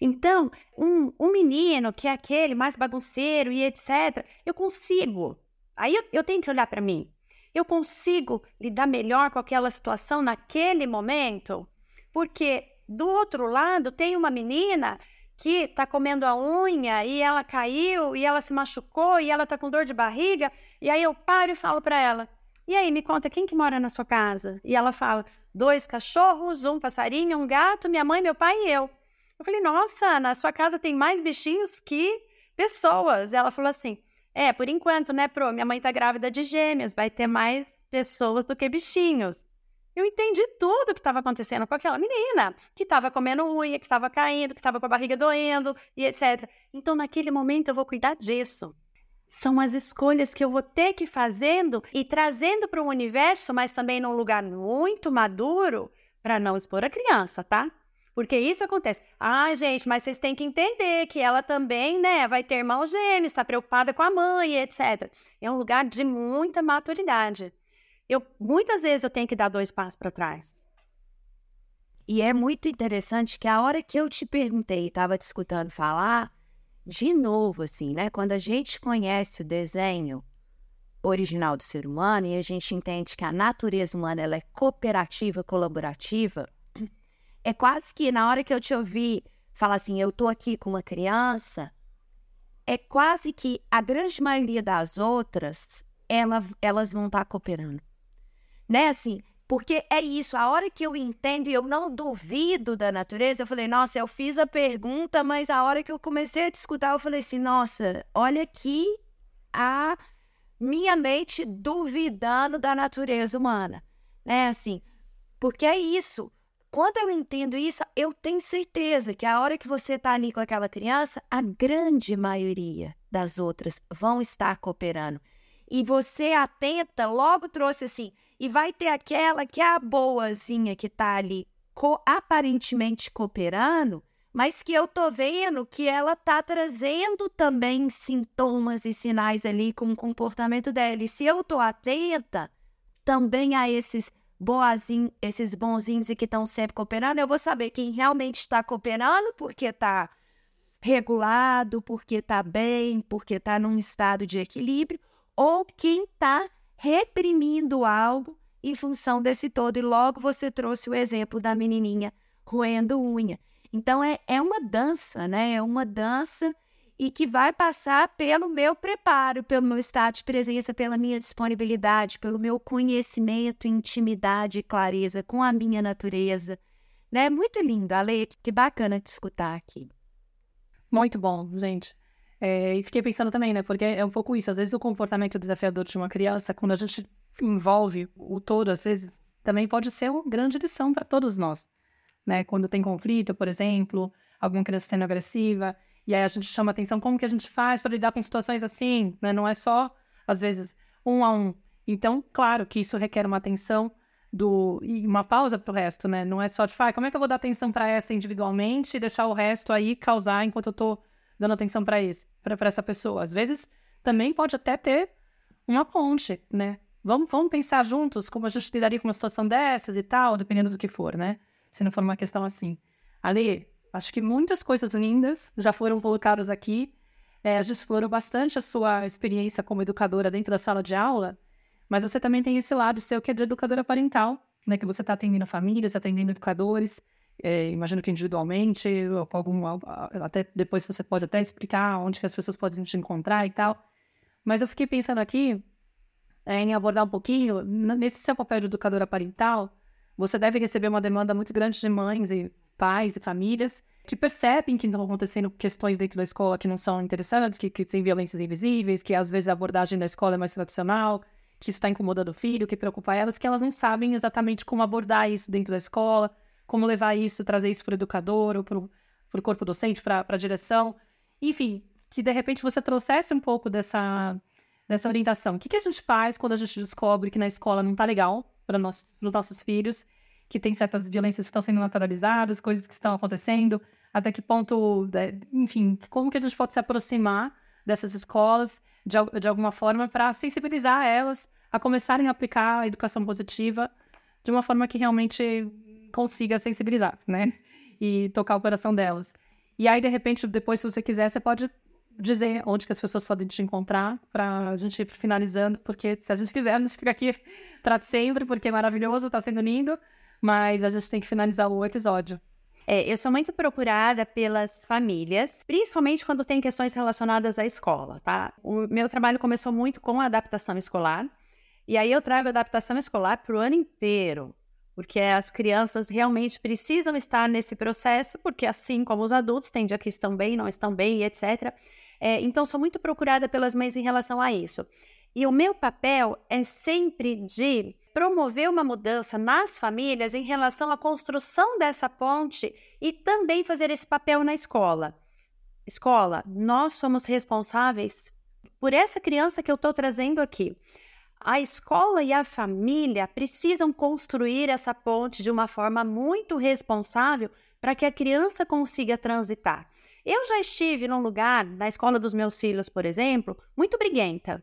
Então, um, um menino que é aquele mais bagunceiro e etc., eu consigo. Aí eu, eu tenho que olhar para mim. Eu consigo lidar melhor com aquela situação naquele momento? Porque do outro lado tem uma menina que está comendo a unha e ela caiu e ela se machucou e ela está com dor de barriga. E aí eu paro e falo para ela: E aí, me conta, quem que mora na sua casa? E ela fala: Dois cachorros, um passarinho, um gato, minha mãe, meu pai e eu. Eu falei: Nossa, na sua casa tem mais bichinhos que pessoas. Ela falou assim: É, por enquanto, né, Pro? Minha mãe tá grávida de gêmeos, vai ter mais pessoas do que bichinhos. Eu entendi tudo que estava acontecendo com aquela menina, que estava comendo unha, que estava caindo, que estava com a barriga doendo e etc. Então, naquele momento, eu vou cuidar disso. São as escolhas que eu vou ter que fazendo e trazendo para o universo, mas também num lugar muito maduro, para não expor a criança, tá? Porque isso acontece. Ah, gente, mas vocês têm que entender que ela também, né, vai ter irmãos gêmeos, está preocupada com a mãe, etc. É um lugar de muita maturidade eu muitas vezes eu tenho que dar dois passos para trás. E é muito interessante que a hora que eu te perguntei, estava te escutando falar, de novo, assim, né? Quando a gente conhece o desenho original do ser humano e a gente entende que a natureza humana ela é cooperativa, colaborativa, é quase que na hora que eu te ouvi falar assim, eu tô aqui com uma criança, é quase que a grande maioria das outras, ela, elas vão estar tá cooperando né? Assim, porque é isso, a hora que eu entendo e eu não duvido da natureza, eu falei, nossa, eu fiz a pergunta, mas a hora que eu comecei a te escutar, eu falei assim, nossa, olha aqui a minha mente duvidando da natureza humana, né? Assim, porque é isso. Quando eu entendo isso, eu tenho certeza que a hora que você está ali com aquela criança, a grande maioria das outras vão estar cooperando. E você atenta, logo trouxe assim, e vai ter aquela que é a boazinha que está ali co aparentemente cooperando, mas que eu tô vendo que ela tá trazendo também sintomas e sinais ali com o comportamento dela. E se eu tô atenta também a esses boazinhos, esses bonzinhos e que estão sempre cooperando, eu vou saber quem realmente está cooperando porque está regulado, porque está bem, porque está num estado de equilíbrio, ou quem está reprimindo algo em função desse todo. E logo você trouxe o exemplo da menininha roendo unha. Então é, é uma dança, né? É uma dança e que vai passar pelo meu preparo, pelo meu estado de presença, pela minha disponibilidade, pelo meu conhecimento, intimidade e clareza com a minha natureza. Né? Muito lindo, Ale, que bacana te escutar aqui. Muito bom, gente. É, e fiquei pensando também, né? Porque é um pouco isso. Às vezes o comportamento desafiador de uma criança, quando a gente envolve o todo, às vezes também pode ser uma grande lição para todos nós, né? Quando tem conflito, por exemplo, alguma criança sendo agressiva, e aí a gente chama atenção como que a gente faz para lidar com situações assim, né? Não é só, às vezes, um a um. Então, claro que isso requer uma atenção do e uma pausa para o resto, né? Não é só de, ah, como é que eu vou dar atenção para essa individualmente e deixar o resto aí causar enquanto eu estou dando atenção para isso, para essa pessoa. Às vezes também pode até ter uma ponte, né? Vamos, vamos pensar juntos como a gente lidaria com uma situação dessas e tal, dependendo do que for, né? Se não for uma questão assim. Ali, acho que muitas coisas lindas já foram colocadas aqui. É, a gente explorou bastante a sua experiência como educadora dentro da sala de aula, mas você também tem esse lado seu que é de educadora parental, né? Que você está atendendo famílias, atendendo educadores é, imagino que individualmente, algum, até depois você pode até explicar onde que as pessoas podem te encontrar e tal. Mas eu fiquei pensando aqui é, em abordar um pouquinho, nesse seu papel de educadora parental, você deve receber uma demanda muito grande de mães e pais e famílias que percebem que estão acontecendo questões dentro da escola que não são interessantes, que, que tem violências invisíveis, que às vezes a abordagem da escola é mais tradicional, que isso está incomodando o filho, que preocupa elas, que elas não sabem exatamente como abordar isso dentro da escola, como levar isso, trazer isso para o educador ou para o corpo docente, para a direção. Enfim, que de repente você trouxesse um pouco dessa, dessa orientação. O que, que a gente faz quando a gente descobre que na escola não está legal para os nossos filhos, que tem certas violências que estão sendo naturalizadas, coisas que estão acontecendo, até que ponto, né, enfim, como que a gente pode se aproximar dessas escolas de, de alguma forma para sensibilizar elas a começarem a aplicar a educação positiva de uma forma que realmente consiga sensibilizar, né? E tocar o coração delas. E aí, de repente, depois, se você quiser, você pode dizer onde que as pessoas podem te encontrar para a gente ir finalizando, porque se a gente quiser, a gente fica aqui para sempre, porque é maravilhoso, está sendo lindo, mas a gente tem que finalizar o episódio. É, eu sou muito procurada pelas famílias, principalmente quando tem questões relacionadas à escola, tá? O meu trabalho começou muito com a adaptação escolar, e aí eu trago adaptação escolar para o ano inteiro, porque as crianças realmente precisam estar nesse processo, porque assim como os adultos, tem dia que estão bem, não estão bem, etc. É, então, sou muito procurada pelas mães em relação a isso. E o meu papel é sempre de promover uma mudança nas famílias em relação à construção dessa ponte e também fazer esse papel na escola. Escola, nós somos responsáveis por essa criança que eu estou trazendo aqui. A escola e a família precisam construir essa ponte de uma forma muito responsável para que a criança consiga transitar. Eu já estive num lugar, na escola dos meus filhos, por exemplo, muito briguenta.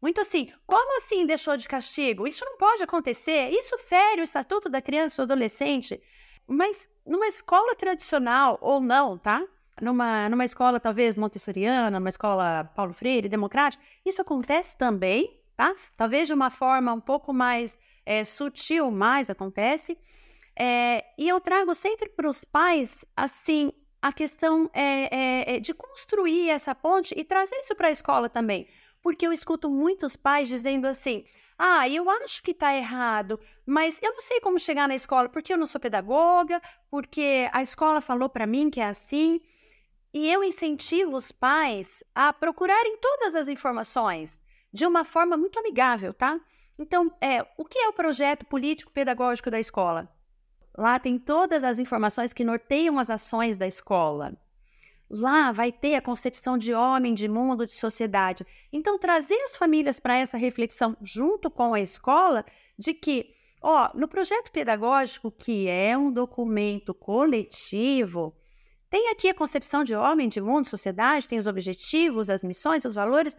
Muito assim, como assim deixou de castigo? Isso não pode acontecer. Isso fere o estatuto da criança ou adolescente. Mas numa escola tradicional ou não, tá? Numa, numa escola talvez montessoriana, numa escola Paulo Freire, democrática, isso acontece também, tá? Talvez de uma forma um pouco mais é, sutil, mas acontece. É, e eu trago sempre para os pais, assim, a questão é, de construir essa ponte e trazer isso para a escola também porque eu escuto muitos pais dizendo assim: ah, eu acho que está errado, mas eu não sei como chegar na escola porque eu não sou pedagoga, porque a escola falou para mim que é assim. E eu incentivo os pais a procurarem todas as informações de uma forma muito amigável, tá? Então, é, o que é o projeto político-pedagógico da escola? Lá tem todas as informações que norteiam as ações da escola. Lá vai ter a concepção de homem, de mundo, de sociedade. Então, trazer as famílias para essa reflexão junto com a escola de que, ó, no projeto pedagógico, que é um documento coletivo, tem aqui a concepção de homem, de mundo, sociedade, tem os objetivos, as missões, os valores.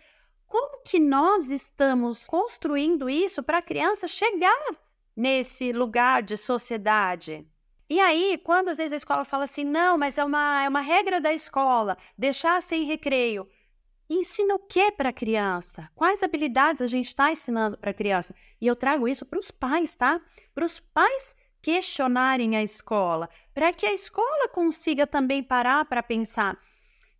Como que nós estamos construindo isso para a criança chegar nesse lugar de sociedade? E aí, quando às vezes a escola fala assim, não, mas é uma, é uma regra da escola, deixar sem recreio. Ensina o que para a criança? Quais habilidades a gente está ensinando para a criança? E eu trago isso para os pais, tá? Para os pais questionarem a escola, para que a escola consiga também parar para pensar.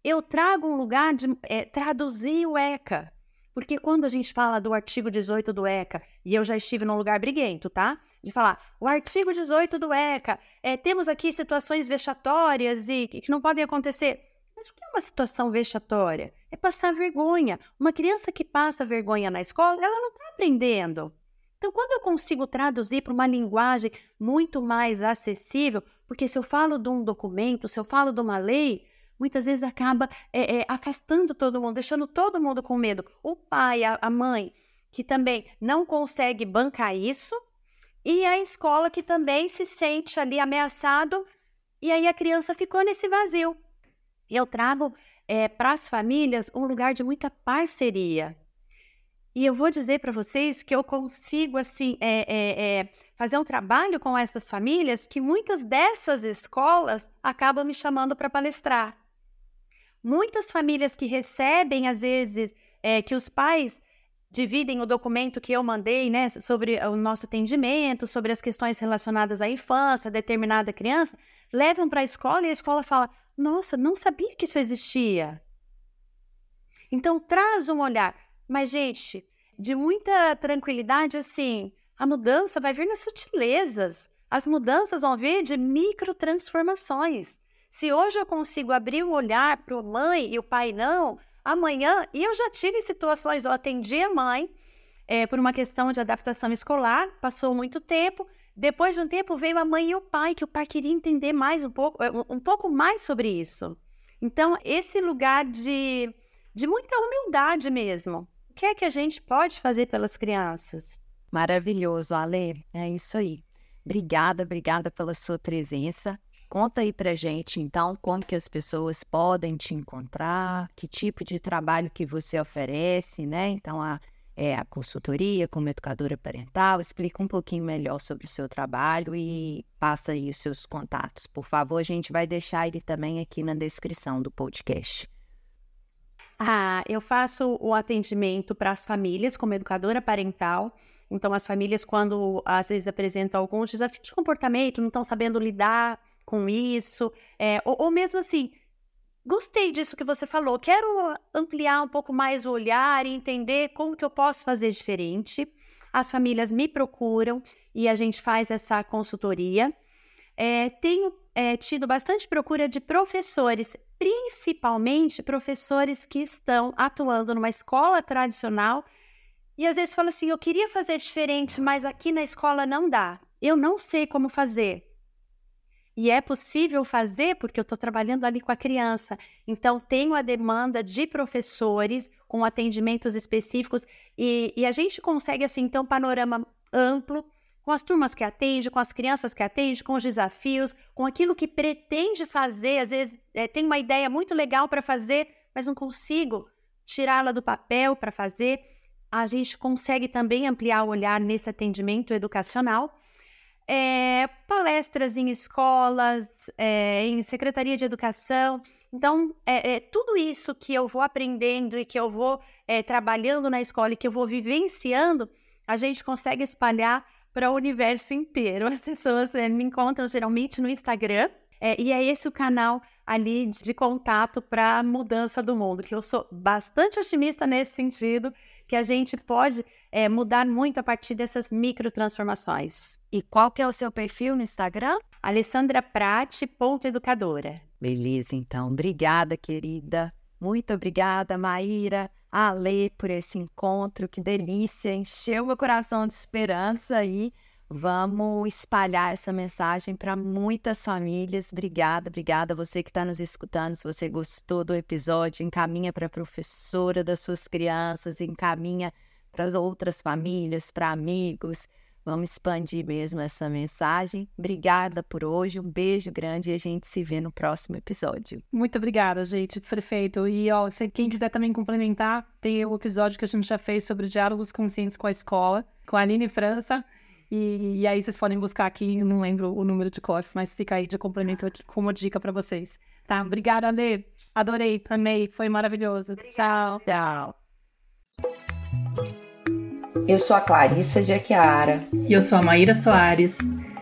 Eu trago um lugar de é, traduzir o ECA, porque quando a gente fala do artigo 18 do ECA, e eu já estive num lugar briguento, tá? De falar, o artigo 18 do ECA, é, temos aqui situações vexatórias e que não podem acontecer. Mas o que é uma situação vexatória? É passar vergonha. Uma criança que passa vergonha na escola, ela não está aprendendo. Então, quando eu consigo traduzir para uma linguagem muito mais acessível, porque se eu falo de um documento, se eu falo de uma lei, muitas vezes acaba é, é, afastando todo mundo, deixando todo mundo com medo. O pai, a, a mãe, que também não consegue bancar isso, e a escola que também se sente ali ameaçado, e aí a criança ficou nesse vazio. Eu trago é, para as famílias um lugar de muita parceria. E eu vou dizer para vocês que eu consigo assim é, é, fazer um trabalho com essas famílias que muitas dessas escolas acabam me chamando para palestrar. Muitas famílias que recebem, às vezes, é, que os pais dividem o documento que eu mandei, né, sobre o nosso atendimento, sobre as questões relacionadas à infância, determinada criança, levam para a escola e a escola fala: Nossa, não sabia que isso existia. Então, traz um olhar. Mas, gente, de muita tranquilidade, assim, a mudança vai vir nas sutilezas. As mudanças vão vir de microtransformações. Se hoje eu consigo abrir um olhar para a mãe e o pai não, amanhã, e eu já tive situações, eu atendi a mãe é, por uma questão de adaptação escolar, passou muito tempo, depois de um tempo veio a mãe e o pai, que o pai queria entender mais um pouco, eh, um pouco mais sobre isso. Então, esse lugar de, de muita humildade mesmo. O que é que a gente pode fazer pelas crianças? Maravilhoso, Ale. É isso aí. Obrigada, obrigada pela sua presença. Conta aí pra gente, então, como que as pessoas podem te encontrar, que tipo de trabalho que você oferece, né? Então, a é, a consultoria como educadora parental. Explica um pouquinho melhor sobre o seu trabalho e passa aí os seus contatos. Por favor, a gente vai deixar ele também aqui na descrição do podcast. Ah, eu faço o atendimento para as famílias como educadora parental. Então, as famílias, quando às vezes apresentam alguns desafios de comportamento, não estão sabendo lidar com isso, é, ou, ou mesmo assim, Gostei disso que você falou. Quero ampliar um pouco mais o olhar e entender como que eu posso fazer diferente. As famílias me procuram e a gente faz essa consultoria. É, tenho é, tido bastante procura de professores, principalmente professores que estão atuando numa escola tradicional e às vezes falam assim: eu queria fazer diferente, mas aqui na escola não dá. Eu não sei como fazer. E é possível fazer porque eu estou trabalhando ali com a criança. Então, tenho a demanda de professores com atendimentos específicos e, e a gente consegue, assim, ter um panorama amplo com as turmas que atende, com as crianças que atende, com os desafios, com aquilo que pretende fazer. Às vezes, é, tem uma ideia muito legal para fazer, mas não consigo tirá-la do papel para fazer. A gente consegue também ampliar o olhar nesse atendimento educacional é, palestras em escolas, é, em secretaria de educação. Então, é, é, tudo isso que eu vou aprendendo e que eu vou é, trabalhando na escola e que eu vou vivenciando, a gente consegue espalhar para o universo inteiro. As pessoas é, me encontram geralmente no Instagram. É, e é esse o canal ali de contato para a mudança do mundo, que eu sou bastante otimista nesse sentido, que a gente pode é, mudar muito a partir dessas microtransformações. E qual que é o seu perfil no Instagram? alessandraprate.educadora. Beleza, então. Obrigada, querida. Muito obrigada, Maíra, Ale, por esse encontro. Que delícia. Encheu meu coração de esperança aí. Vamos espalhar essa mensagem para muitas famílias. Obrigada, obrigada a você que está nos escutando. Se você gostou do episódio, encaminha para a professora das suas crianças, encaminha para as outras famílias, para amigos. Vamos expandir mesmo essa mensagem. Obrigada por hoje, um beijo grande e a gente se vê no próximo episódio. Muito obrigada, gente. Perfeito. E ó, se quem quiser também complementar, tem o episódio que a gente já fez sobre diálogos conscientes com a escola, com a Aline França. E, e aí vocês podem buscar aqui, não lembro o número de cofre, mas fica aí de complemento como dica para vocês. Tá? Obrigada, Ale. Adorei, amei, foi maravilhoso. Obrigada. Tchau. Tchau. Eu sou a Clarissa de Aquiara. E eu sou a Maíra Soares.